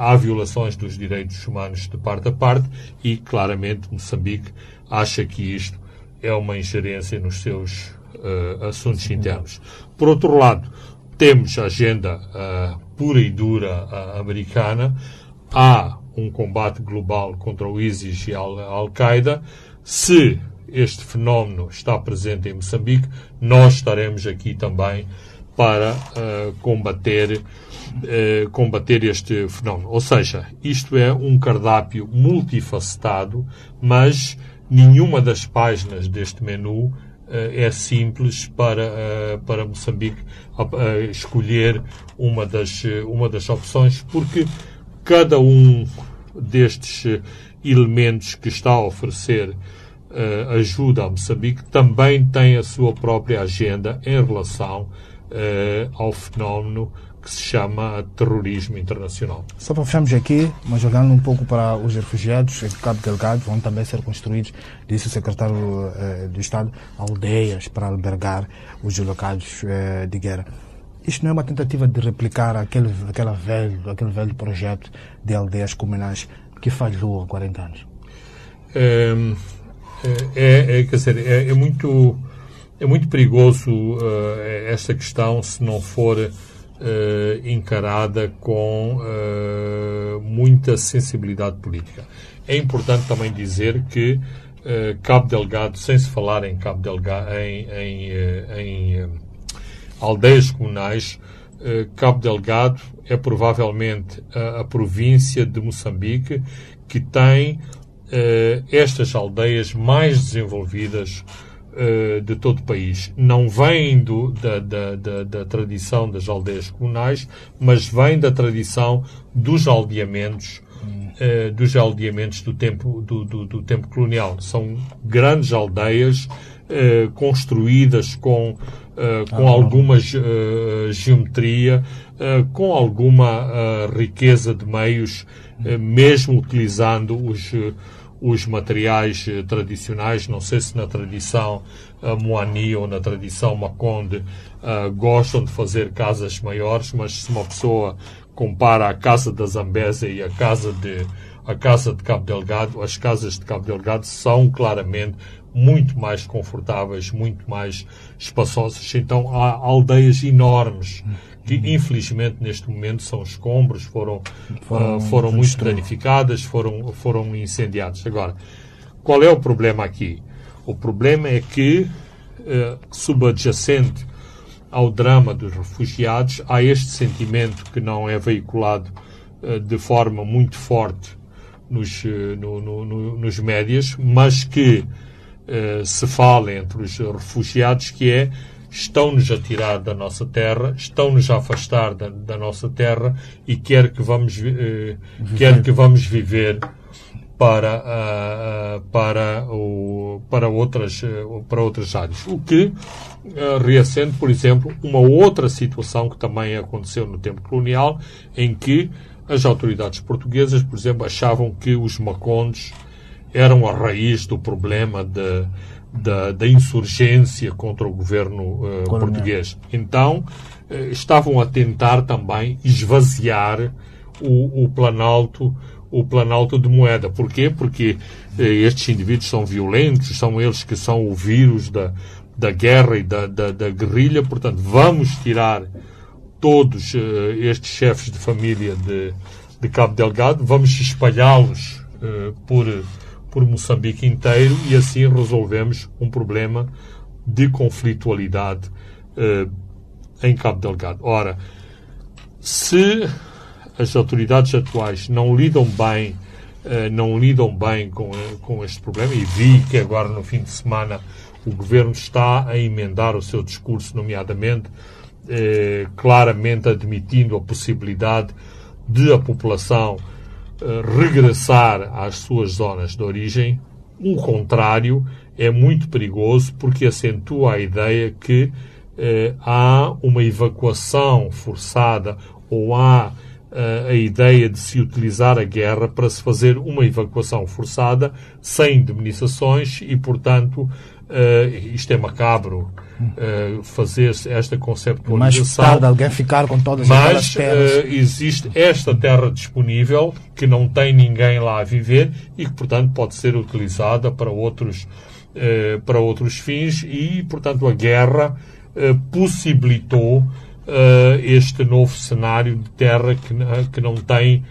há violações dos direitos humanos de parte a parte e, claramente, Moçambique acha que isto é uma ingerência nos seus uh, assuntos internos. Por outro lado, temos a agenda uh, pura e dura americana, há um combate global contra o ISIS e a Al-Qaeda. Se este fenómeno está presente em Moçambique, nós estaremos aqui também para uh, combater, uh, combater este fenómeno. Ou seja, isto é um cardápio multifacetado, mas nenhuma das páginas deste menu uh, é simples para, para Moçambique escolher uma das, uma das opções, porque cada um destes elementos que está a oferecer ajuda a Moçambique também tem a sua própria agenda em relação ao fenómeno que se chama terrorismo internacional. Só para fecharmos aqui, mas olhando um pouco para os refugiados em Cabo Delgado, vão também ser construídos, disse o secretário uh, do Estado, aldeias para albergar os deslocados uh, de guerra. Isto não é uma tentativa de replicar aquele, aquela velho, aquele velho projeto de aldeias comunais que falhou há 40 anos? É, é, é quer dizer, é, é muito é muito perigoso uh, esta questão se não for uh, encarada com uh, muita sensibilidade política. É importante também dizer que eh, Cabo Delgado, sem se falar em Cabo Delgado, em, em, eh, em eh, aldeias comunais, eh, Cabo Delgado é provavelmente a, a província de Moçambique que tem eh, estas aldeias mais desenvolvidas eh, de todo o país. Não vem do, da, da, da, da tradição das aldeias comunais, mas vem da tradição dos aldeamentos eh, dos aldeamentos do tempo, do, do, do tempo colonial. São grandes aldeias eh, construídas com, com alguma ge- eh, geometria, com alguma riqueza de meios, mesmo utilizando os, os materiais eh, tradicionais. Não sei se na tradição eh, Moani ou na tradição Maconde eh, gostam de fazer casas maiores, mas se uma pessoa compara a casa da Zambésia e a casa de a casa de Cabo Delgado, as casas de Cabo Delgado são claramente muito mais confortáveis, muito mais espaçosas. Então há aldeias enormes que infelizmente neste momento são escombros, foram foram, foram muito danificadas, foram foram incendiadas. Agora, qual é o problema aqui? O problema é que eh, subadjacente ao drama dos refugiados, há este sentimento que não é veiculado eh, de forma muito forte nos, eh, no- no- no- nos médias, mas que se fala entre os refugiados, que é estão-nos a tirar da nossa terra, estão-nos a afastar da, da nossa terra e quer que vamos, eh, quer que vamos viver para, ah, para, o, para, outras, eh, para outras áreas. O que ah, reacende, por exemplo, uma outra situação que também aconteceu no tempo colonial, em que as autoridades portuguesas, por exemplo, achavam que os macondes eram a raiz do problema de, da, da insurgência contra o governo eh, português. Então, eh, estavam a tentar também esvaziar o, o Planalto o Planalto de Moeda. Porquê? Porque eh, estes indivíduos são violentos, são eles que são o vírus da, da guerra e da, da, da guerrilha, portanto, vamos tirar todos eh, estes chefes de família de, de Cabo Delgado, vamos espalhá-los eh, por, por Moçambique inteiro e assim resolvemos um problema de conflitualidade eh, em Cabo Delgado. Ora, se as autoridades atuais não lidam bem eh, não lidam bem com, eh, com este problema e vi que agora no fim de semana o governo está a emendar o seu discurso, nomeadamente eh, claramente admitindo a possibilidade de a população regressar às suas zonas de origem. O contrário é muito perigoso porque acentua a ideia que eh, há uma evacuação forçada ou há eh, a ideia de se utilizar a guerra para se fazer uma evacuação forçada sem indemnizações e, portanto, eh, isto é macabro eh, fazer esta Mais conceptualização. tarde alguém ficar com todas aquelas Mas terras. eh, existe esta terra disponível que não tem ninguém lá a viver e que, portanto, pode ser utilizada para outros, eh, para outros fins e, portanto, a guerra possibilitou este novo cenário de terra que, que não tem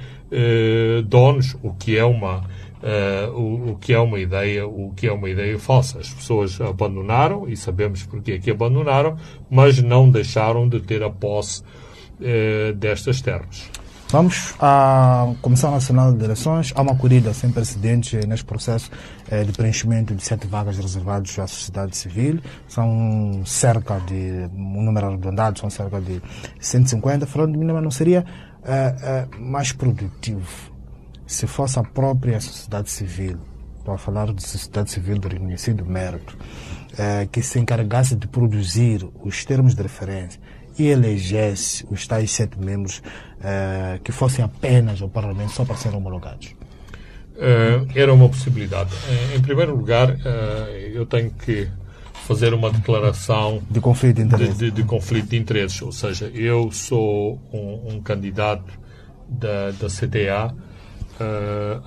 donos, o que é uma eh, o, o que é uma ideia o que é uma ideia falsa as pessoas abandonaram e sabemos porque é que abandonaram mas não deixaram de ter a posse eh, destas terras Vamos à Comissão Nacional de Eleições. Há uma corrida sem precedentes neste processo eh, de preenchimento de sete vagas reservadas à sociedade civil. São cerca de, um número arredondado, são cerca de 150. Falando de mim, não seria mais produtivo se fosse a própria sociedade civil, para falar de sociedade civil do reconhecido mérito, eh, que se encarregasse de produzir os termos de referência e elegesse os tais sete membros eh, que fossem apenas ao Parlamento só para serem homologados. Eh, era uma possibilidade. Em primeiro lugar, eu tenho que fazer uma declaração De conflito de de, interesse. de- de conflito de interesses. Ou seja, eu sou um, um candidato da, da CTA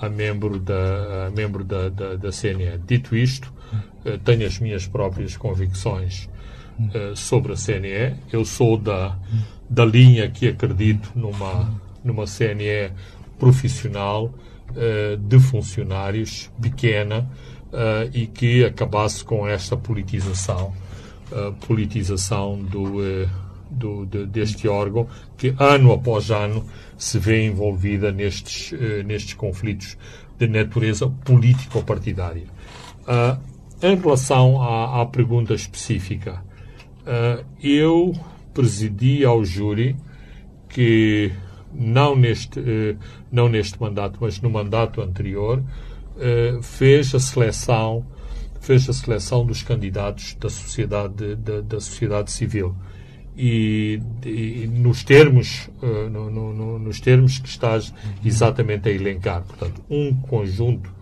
a membro da, a membro da, da, da CNE. Dito isto, eh, tenho as minhas próprias convicções eh, sobre a CNE. Eu sou da, da linha que acredito numa, numa CNE profissional, eh, de funcionários, pequena, e que acabasse com esta politização, politização do, do, de, deste órgão que ano após ano se vê envolvida nestes, nestes conflitos de natureza político-partidária. em relação à, à pergunta específica, eu presidi ao júri que não neste, não neste mandato, mas no mandato anterior, eh, fez a seleção fez a seleção dos candidatos da sociedade da, da sociedade civil e, e nos termos uh, no, no, nos termos que estás exatamente a elencar. Portanto um conjunto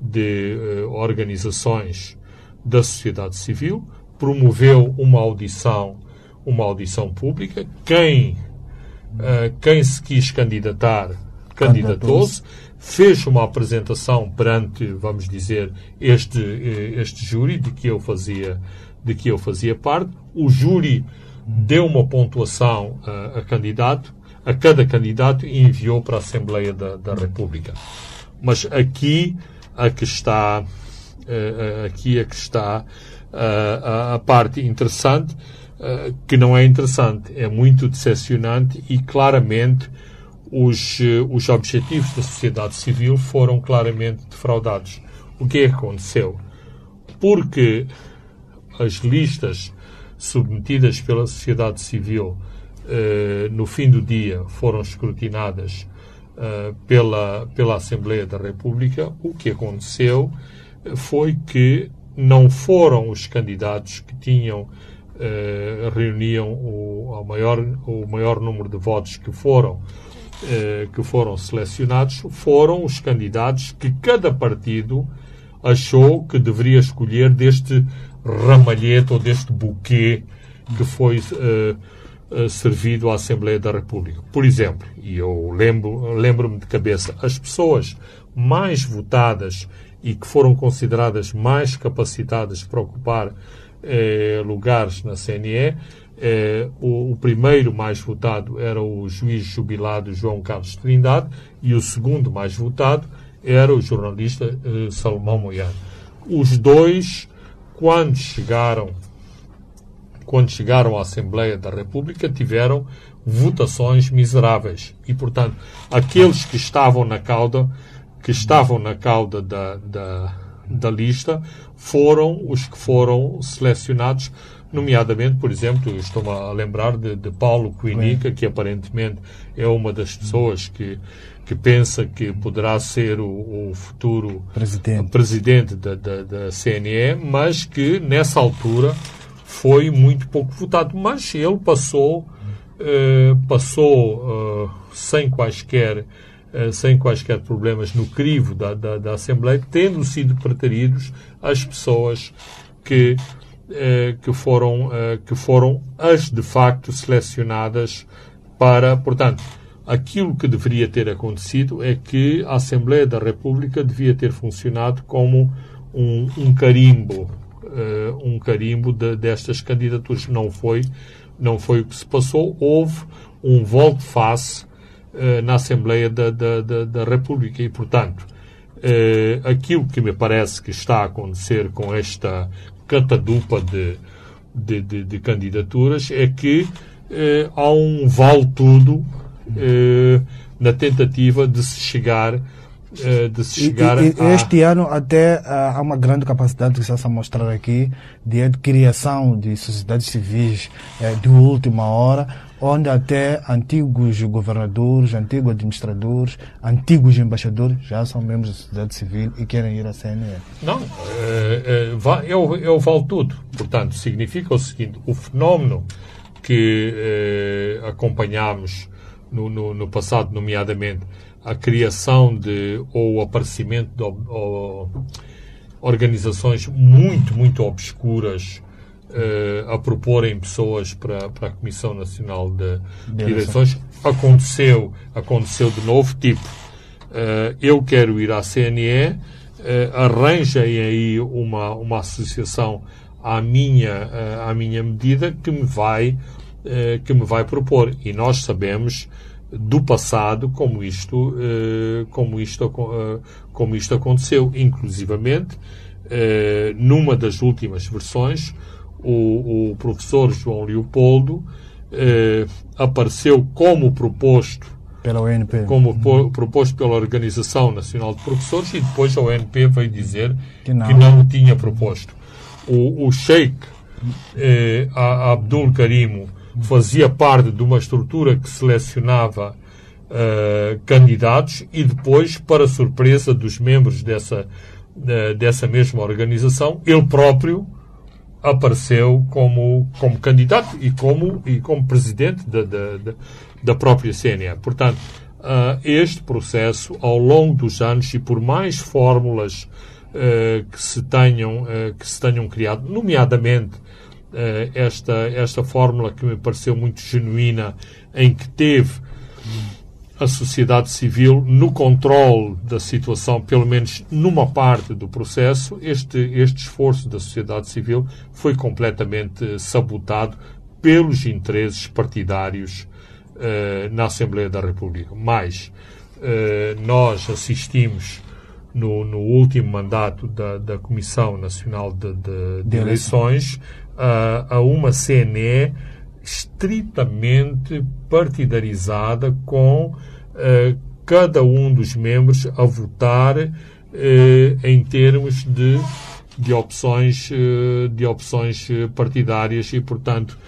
de uh, organizações da sociedade civil promoveu uma audição uma audição pública. Quem uh, quem se quis candidatar candidatou-se. Fez uma apresentação perante, vamos dizer, este, este júri de que eu fazia, de que eu fazia parte. O júri deu uma pontuação a, a candidato, a cada candidato e enviou para a Assembleia da, da República. Mas aqui a que está, uh, aqui a que está uh, a, a, parte interessante, que não é interessante, é muito decepcionante e claramente os, eh, os objetivos da sociedade civil foram claramente defraudados. O que é que aconteceu? Porque as listas submetidas pela sociedade civil eh, no fim do dia foram escrutinadas eh, pela, pela Assembleia da República, o que aconteceu foi que não foram os candidatos que tinham eh, reuniam o, maior, o maior número de votos que foram que foram selecionados foram os candidatos que cada partido achou que deveria escolher deste ramalhete ou deste buquê que foi eh, eh, servido à Assembleia da República. Por exemplo, e eu lembro, lembro-me de cabeça, as pessoas mais votadas e que foram consideradas mais capacitadas para ocupar eh, lugares na CNE o, o, primeiro mais votado era o juiz jubilado João Carlos Trindade e o segundo mais votado era o jornalista Salomão Moiano. Os dois, quando chegaram, quando chegaram à Assembleia da República, tiveram votações miseráveis. E, portanto, aqueles que estavam na cauda, que estavam na cauda da, da, da lista, foram os que foram selecionados nomeadamente, por exemplo, estou-me a lembrar de, de Paulo Quinica, que aparentemente é uma das pessoas que, que pensa que poderá ser o, o futuro presidente, presidente da, da, da, CNE, mas que nessa altura foi muito pouco votado. Mas ele passou, eh, passou eh, sem quaisquer eh, sem quaisquer problemas no crivo da, da, da Assembleia, tendo sido preteridos as pessoas que eh, que, foram, que foram as de facto selecionadas para. Portanto, aquilo que deveria ter acontecido é que a Assembleia da República devia ter funcionado como um, um carimbo, eh, um carimbo de, destas candidaturas. Não foi, não foi o que se passou. Houve um volte-face na Assembleia da, da, da, da, República e, portanto, aquilo que me parece que está a acontecer com esta catadupa de, de, de, de candidaturas é que eh, há um vale-tudo eh, na tentativa de se chegar eh, de se chegar e, e, a... Este ano até uh, há uma grande capacidade que está a mostrar aqui de criação de sociedades civis de última hora onde até antigos governadores, antigos administradores, antigos embaixadores já são membros da sociedade civil e querem ir à CNE. Não, eu, eu valo tudo. Portanto, significa o seguinte: o fenómeno que acompanhámos no, no, no, passado, nomeadamente a criação de ou o aparecimento de ou, organizações muito, muito obscuras uh, a proporem pessoas para, para a Comissão Nacional de, de Eleições. Aconteceu, aconteceu de novo tipo. Uh, eu quero ir à CNE, uh, eh, arranjem aí uma, uma associação à minha, à minha medida que me vai, que me vai propor. E nós sabemos do passado como isto, como isto, como isto aconteceu, inclusivamente eh, numa das últimas versões, o, o professor João Leopoldo eh, apareceu como proposto Pela ONP. como po- proposto pela Organização Nacional de Professores e depois a ONP veio dizer Que não. que não o tinha proposto. O, o Sheikh eh, Abdul Karimo fazia parte de uma estrutura que selecionava eh, candidatos e depois, para surpresa dos membros dessa, eh, dessa mesma organização, ele próprio apareceu como, como candidato e como, e como presidente da, da, da, própria CNE. Portanto, ah, este processo, ao longo dos anos e por mais fórmulas ah, que, se tenham, que se tenham criado, nomeadamente esta, esta fórmula que me pareceu muito genuína, em que teve a sociedade civil no controle da situação, pelo menos numa parte do processo, este, este esforço da sociedade civil foi completamente eh, sabotado pelos interesses partidários eh, na Assembleia da República. Mais, eh, nós assistimos no, no último mandato da, da Comissão Nacional de- de De Eleições a, a uma CNE estritamente partidarizada com eh, cada um dos membros a votar eh, em termos de, de opções, eh, de opções partidárias e, portanto,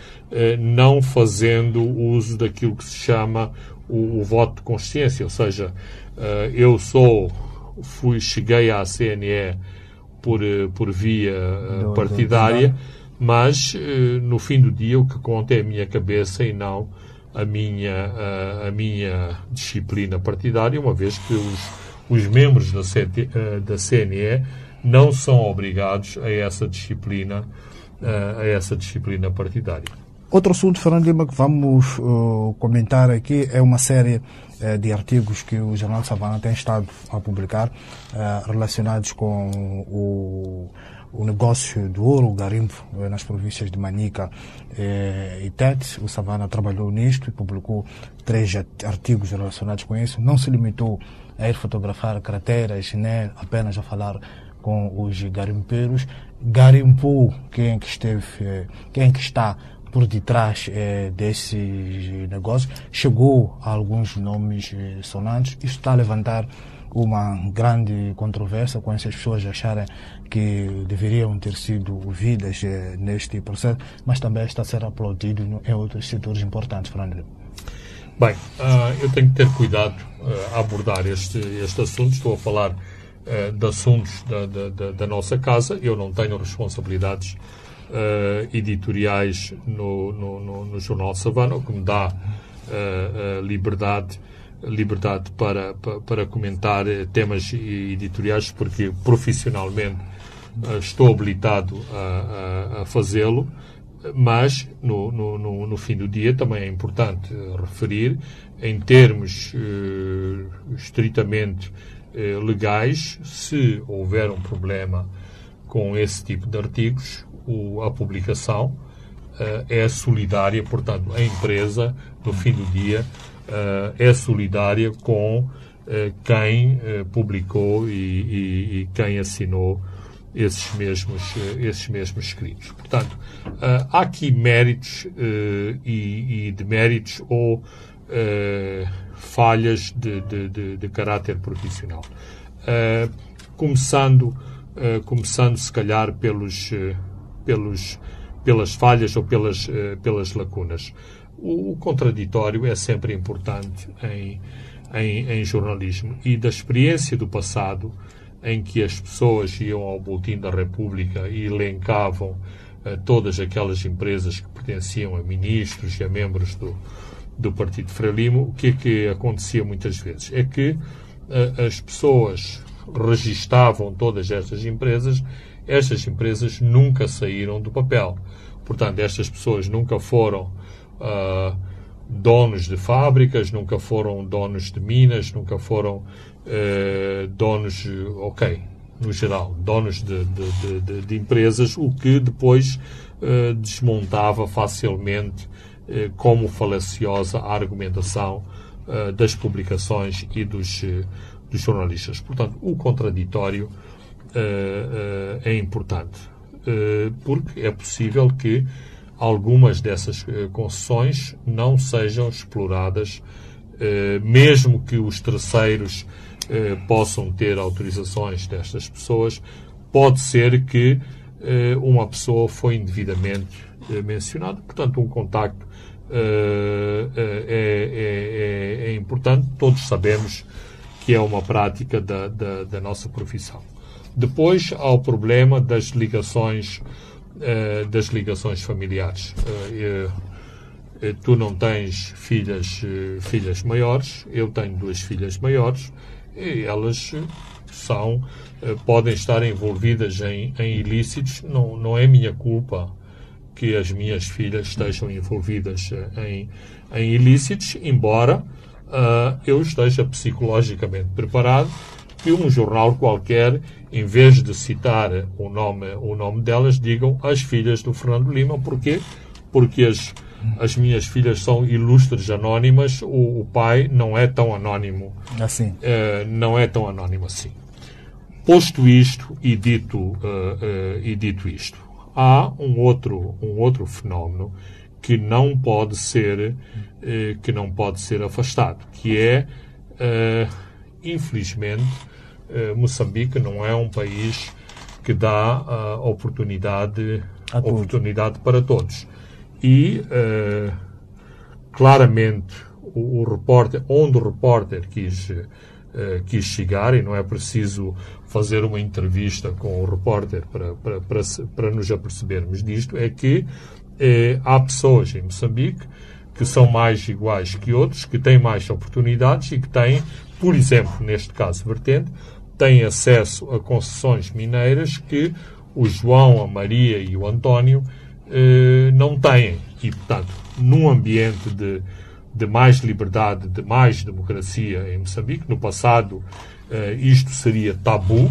não fazendo uso daquilo que se chama o, o voto de consciência, ou seja, eu sou, fui, cheguei à CNE por, por via partidária, mas eh, no fim do dia o que conta é a minha cabeça e não a minha, a, a minha disciplina partidária, uma vez que os, os membros da, CT, eh, da CNE não são obrigados a essa disciplina, eh, a essa disciplina partidária. Outro assunto, Fernando Lima, que vamos uh, comentar aqui é uma série eh, de artigos que o Jornal Savana tem estado a publicar eh, relacionados com o, o negócio do ouro, o garimpo, eh, nas províncias de Manica eh, e Tete. O Savana trabalhou nisto e publicou três art- artigos relacionados com isso. Não se limitou a ir fotografar crateras, nem apenas a falar com os garimpeiros. Garimpou quem que esteve, eh, quem que está por detrás eh, desses negócios, chegou a alguns nomes eh, sonantes. Isso está a levantar uma grande controvérsia com essas pessoas acharem que deveriam ter sido ouvidas eh, neste processo, mas também está a ser aplaudido em outros setores importantes, Fernando. Bem, ah, eu tenho que ter cuidado ah, a abordar este, este assunto. Estou a falar ah, de assuntos da, da, da- nossa casa. Eu não tenho responsabilidades editoriais no, no, no, no Jornal Savana, o que me dá liberdade liberdade para, para, para comentar eh, temas editoriais, porque profissionalmente ah, estou habilitado a, a, a fazê-lo mas no, no, no, fim do dia também é importante eh, referir, em termos eh, estritamente eh, legais, se houver um problema com esse tipo de artigos, o- a publicação eh, é solidária, portanto, a empresa, no fim do dia, eh, é solidária com eh, quem eh, publicou e, e- e quem assinou esses mesmos, eh, esses mesmos escritos. Portanto, eh, há aqui méritos eh, e, e deméritos ou eh, falhas de, de, de, de caráter profissional. Eh, começando, eh, começando, se calhar, pelos, eh, pelos, pelas falhas ou pelas, eh, pelas lacunas. O, o contraditório é sempre importante em, em, em jornalismo e da experiência do passado em que as pessoas iam ao Boletim da República e elencavam eh, todas aquelas empresas que pertenciam a ministros e a membros do, do Partido Frelimo, o que é que acontecia muitas vezes? É que eh, as pessoas registavam todas estas empresas, estas empresas nunca saíram do papel. Portanto, estas pessoas nunca foram ah, donos de fábricas, nunca foram donos de minas, nunca foram eh, donos, ok, no geral, donos de, de- de- de- empresas, o que depois eh, desmontava facilmente eh, como falaciosa a argumentação das publicações e dos, dos jornalistas. Portanto, o contraditório uh, é importante. porque é possível que algumas dessas concessões não sejam exploradas, mesmo que os terceiros possam ter autorizações destas pessoas, pode ser que uma pessoa foi indevidamente mencionada, portanto, um contacto é, é, é, importante. Todos sabemos que é uma prática da, da, da nossa profissão. Depois há o problema das ligações uh, das ligações familiares. Uh, uh, tu não tens filhas filhas maiores, eu tenho duas filhas maiores e elas são podem estar envolvidas em, em ilícitos. Não não é minha culpa que as minhas filhas estejam envolvidas em, em ilícitos, embora uh, eu esteja psicologicamente preparado que um jornal qualquer, em vez de citar o nome, o nome delas, digam as filhas do Fernando Lima. Porquê? Porque as, as minhas filhas são ilustres anónimas, o, o pai não é tão anónimo. Assim. Uh, não é tão anónimo assim. Posto isto e dito, uh, uh, e dito isto, há um outro, um outro fenómeno que não pode ser que não pode ser afastado, que é infelizmente Moçambique não é um país que dá uh, oportunidade oportunidade para todos. E uh, claramente o, o, repórter onde o repórter quis uh, quis chegar e não é preciso fazer uma entrevista com o repórter para, para, para, para nos apercebermos disto é que eh, há pessoas em Moçambique que são mais iguais que outros, que têm mais oportunidades e que têm, por exemplo, neste caso vertente, têm acesso a concessões mineiras que o João, a Maria e o António eh, não têm. E, portanto, num ambiente de, de mais liberdade, de mais democracia em Moçambique, no passado eh, isto seria tabu,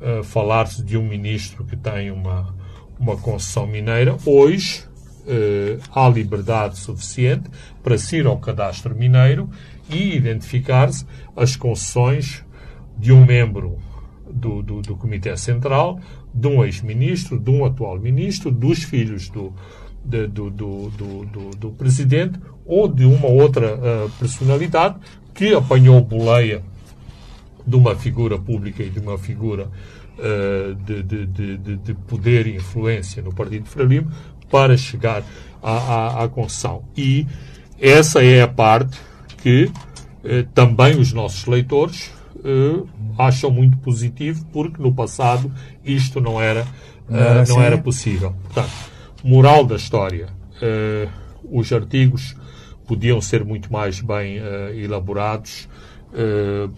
eh, falar-se de um ministro que tem uma uma concessão mineira, hoje eh, há liberdade suficiente para se ir ao cadastro mineiro e identificar-se as concessões de um membro do, do, do Comitê Central, de um ex-ministro, de um atual ministro, dos filhos do, de, do, do, do, do, Presidente ou de uma outra uh, personalidade que apanhou boleia de uma figura pública e de uma figura uh, de, de, de, de, poder e influência no Partido Frelimo para chegar à, à, à concessão. E essa é a parte que uh, também os nossos leitores acham muito positivo, porque no passado isto não era, não era, assim. não era possível. Portanto, moral da história. os artigos podiam ser muito mais bem elaborados.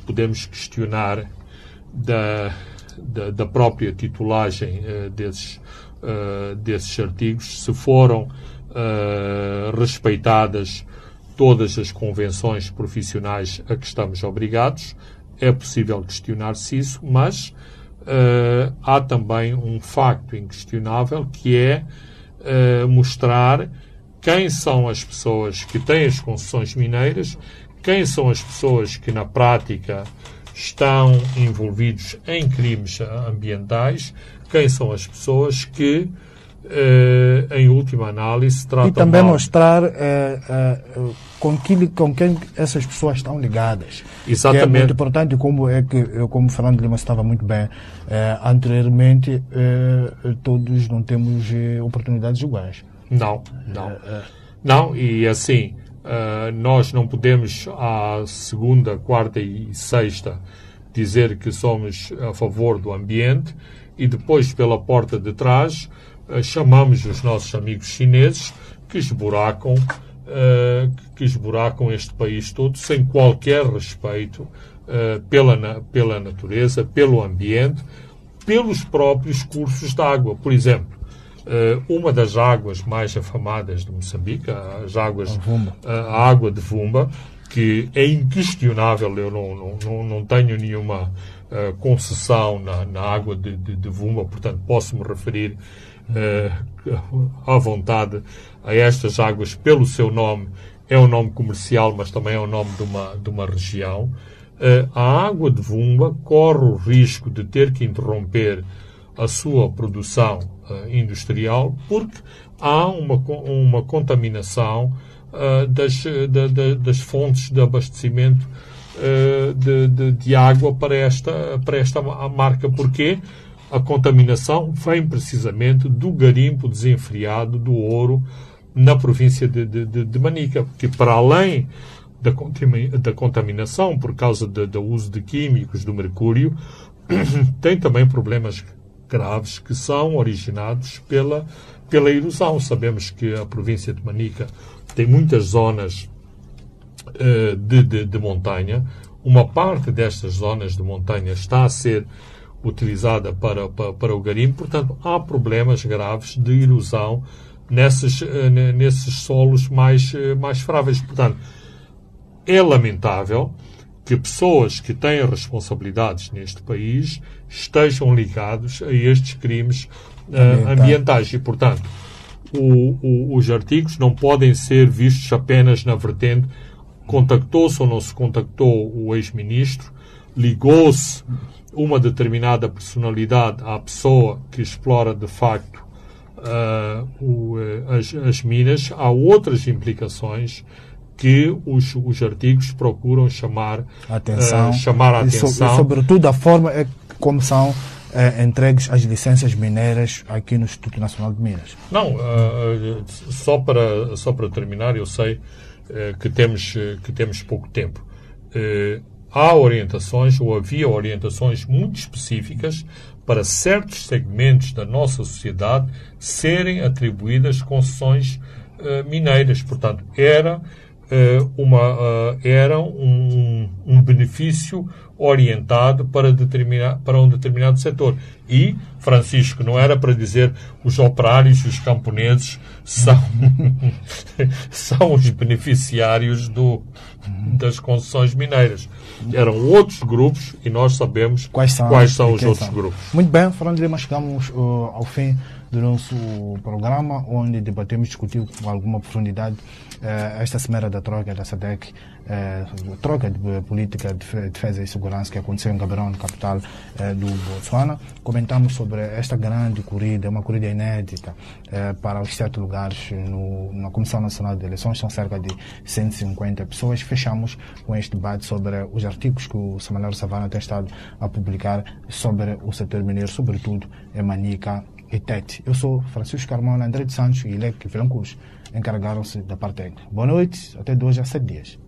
podemos questionar da, da, da própria titulagem desses, desses artigos, se foram respeitadas todas as convenções profissionais a que estamos obrigados. É possível questionar-se isso, mas há também um facto inquestionável que é mostrar quem são as pessoas que têm as concessões mineiras, quem são as pessoas que na prática estão envolvidos em crimes ambientais, quem são as pessoas que, eh, em última análise, tratam E também mal. mostrar eh, eh, com, que, com quem essas pessoas estão ligadas. Exatamente. Que é muito importante, como é que, eu, como o Fernando Lima estava muito bem eh, anteriormente, eh, todos não temos eh, oportunidades iguais. Não, não. Não, e assim, Uh, nós não podemos, à segunda, quarta e sexta, dizer que somos a favor do ambiente e depois, pela porta de trás, uh, chamamos os nossos amigos chineses que esburacam, uh, que esburacam este país todo sem qualquer respeito pela, pela natureza, pelo ambiente, pelos próprios cursos de água. Por exemplo, Uh, uma das águas mais afamadas de Moçambique, as águas, a, a água de Vumba, que é inquestionável, eu não, não, não, não tenho nenhuma uh, concessão na, na água de, de, de, Vumba, portanto posso me referir uh, à vontade a estas águas pelo seu nome. É um nome comercial, mas também é o nome de uma, de uma região. uh, a água de Vumba corre o risco de ter que interromper a sua produção uh, industrial porque há uma, uma contaminação das, das fontes de abastecimento de, de, de, água para esta, para esta marca. Porquê? A contaminação vem precisamente do garimpo desenfreado do ouro na província de, de, de Manica, que para além da, contaminação por causa do uso de químicos do mercúrio, tem também problemas graves que são originados pela, pela erosão. Sabemos que a província de Manica tem muitas zonas uh, de, de, de, montanha. Uma parte destas zonas de montanha está a ser utilizada para, para, para o garimpo, portanto, há problemas graves de erosão nesses, uh, nesses solos mais, uh, mais fráveis. Portanto, é lamentável que pessoas que têm responsabilidades neste país estejam ligados a estes crimes uh, ambientais. E, portanto, o, o, os artigos não podem ser vistos apenas na vertente contactou-se ou não se contactou o ex-ministro, ligou-se uma determinada personalidade à pessoa que explora de facto uh, o, as, as minas, há outras implicações que os, os artigos procuram chamar atenção, uh, chamar a atenção. E, so, e, sobretudo a forma é como são uh, entregues as licenças mineiras aqui no Instituto Nacional de Minas. Não, só, para, só para terminar, eu sei que, temos, que temos pouco tempo. Há orientações, ou havia orientações muito específicas para certos segmentos da nossa sociedade serem atribuídas concessões mineiras. Portanto, era eh, uma, uh, era um, um, benefício orientado para, determinar, para um determinado setor. E, Francisco, não era para dizer os operários e os camponeses são, são os beneficiários do, das concessões mineiras. Eram outros grupos e nós sabemos quais são, quais são os outros são. grupos. Muito bem, Fernando Lima, chegamos uh, ao fim do nosso programa, onde debatemos, discutimos com alguma profundidade eh, esta semana da troca da SADEC, eh, troca de política de defesa e segurança que aconteceu em Gaborone, capital eh, do Botswana. Comentamos sobre esta grande corrida, uma corrida inédita para os sete lugares no, na Comissão Nacional de Eleições, são cerca de 150 pessoas. Fechamos com este debate sobre os artigos que o Semanário Savana tem estado a publicar sobre o setor mineiro, sobretudo em Manica e Tete. Eu sou Francisco Carmona, André de Santos e Leque Vilancus encarregaram-se da parte técnica. Boa noite, até de hoje a sete dias.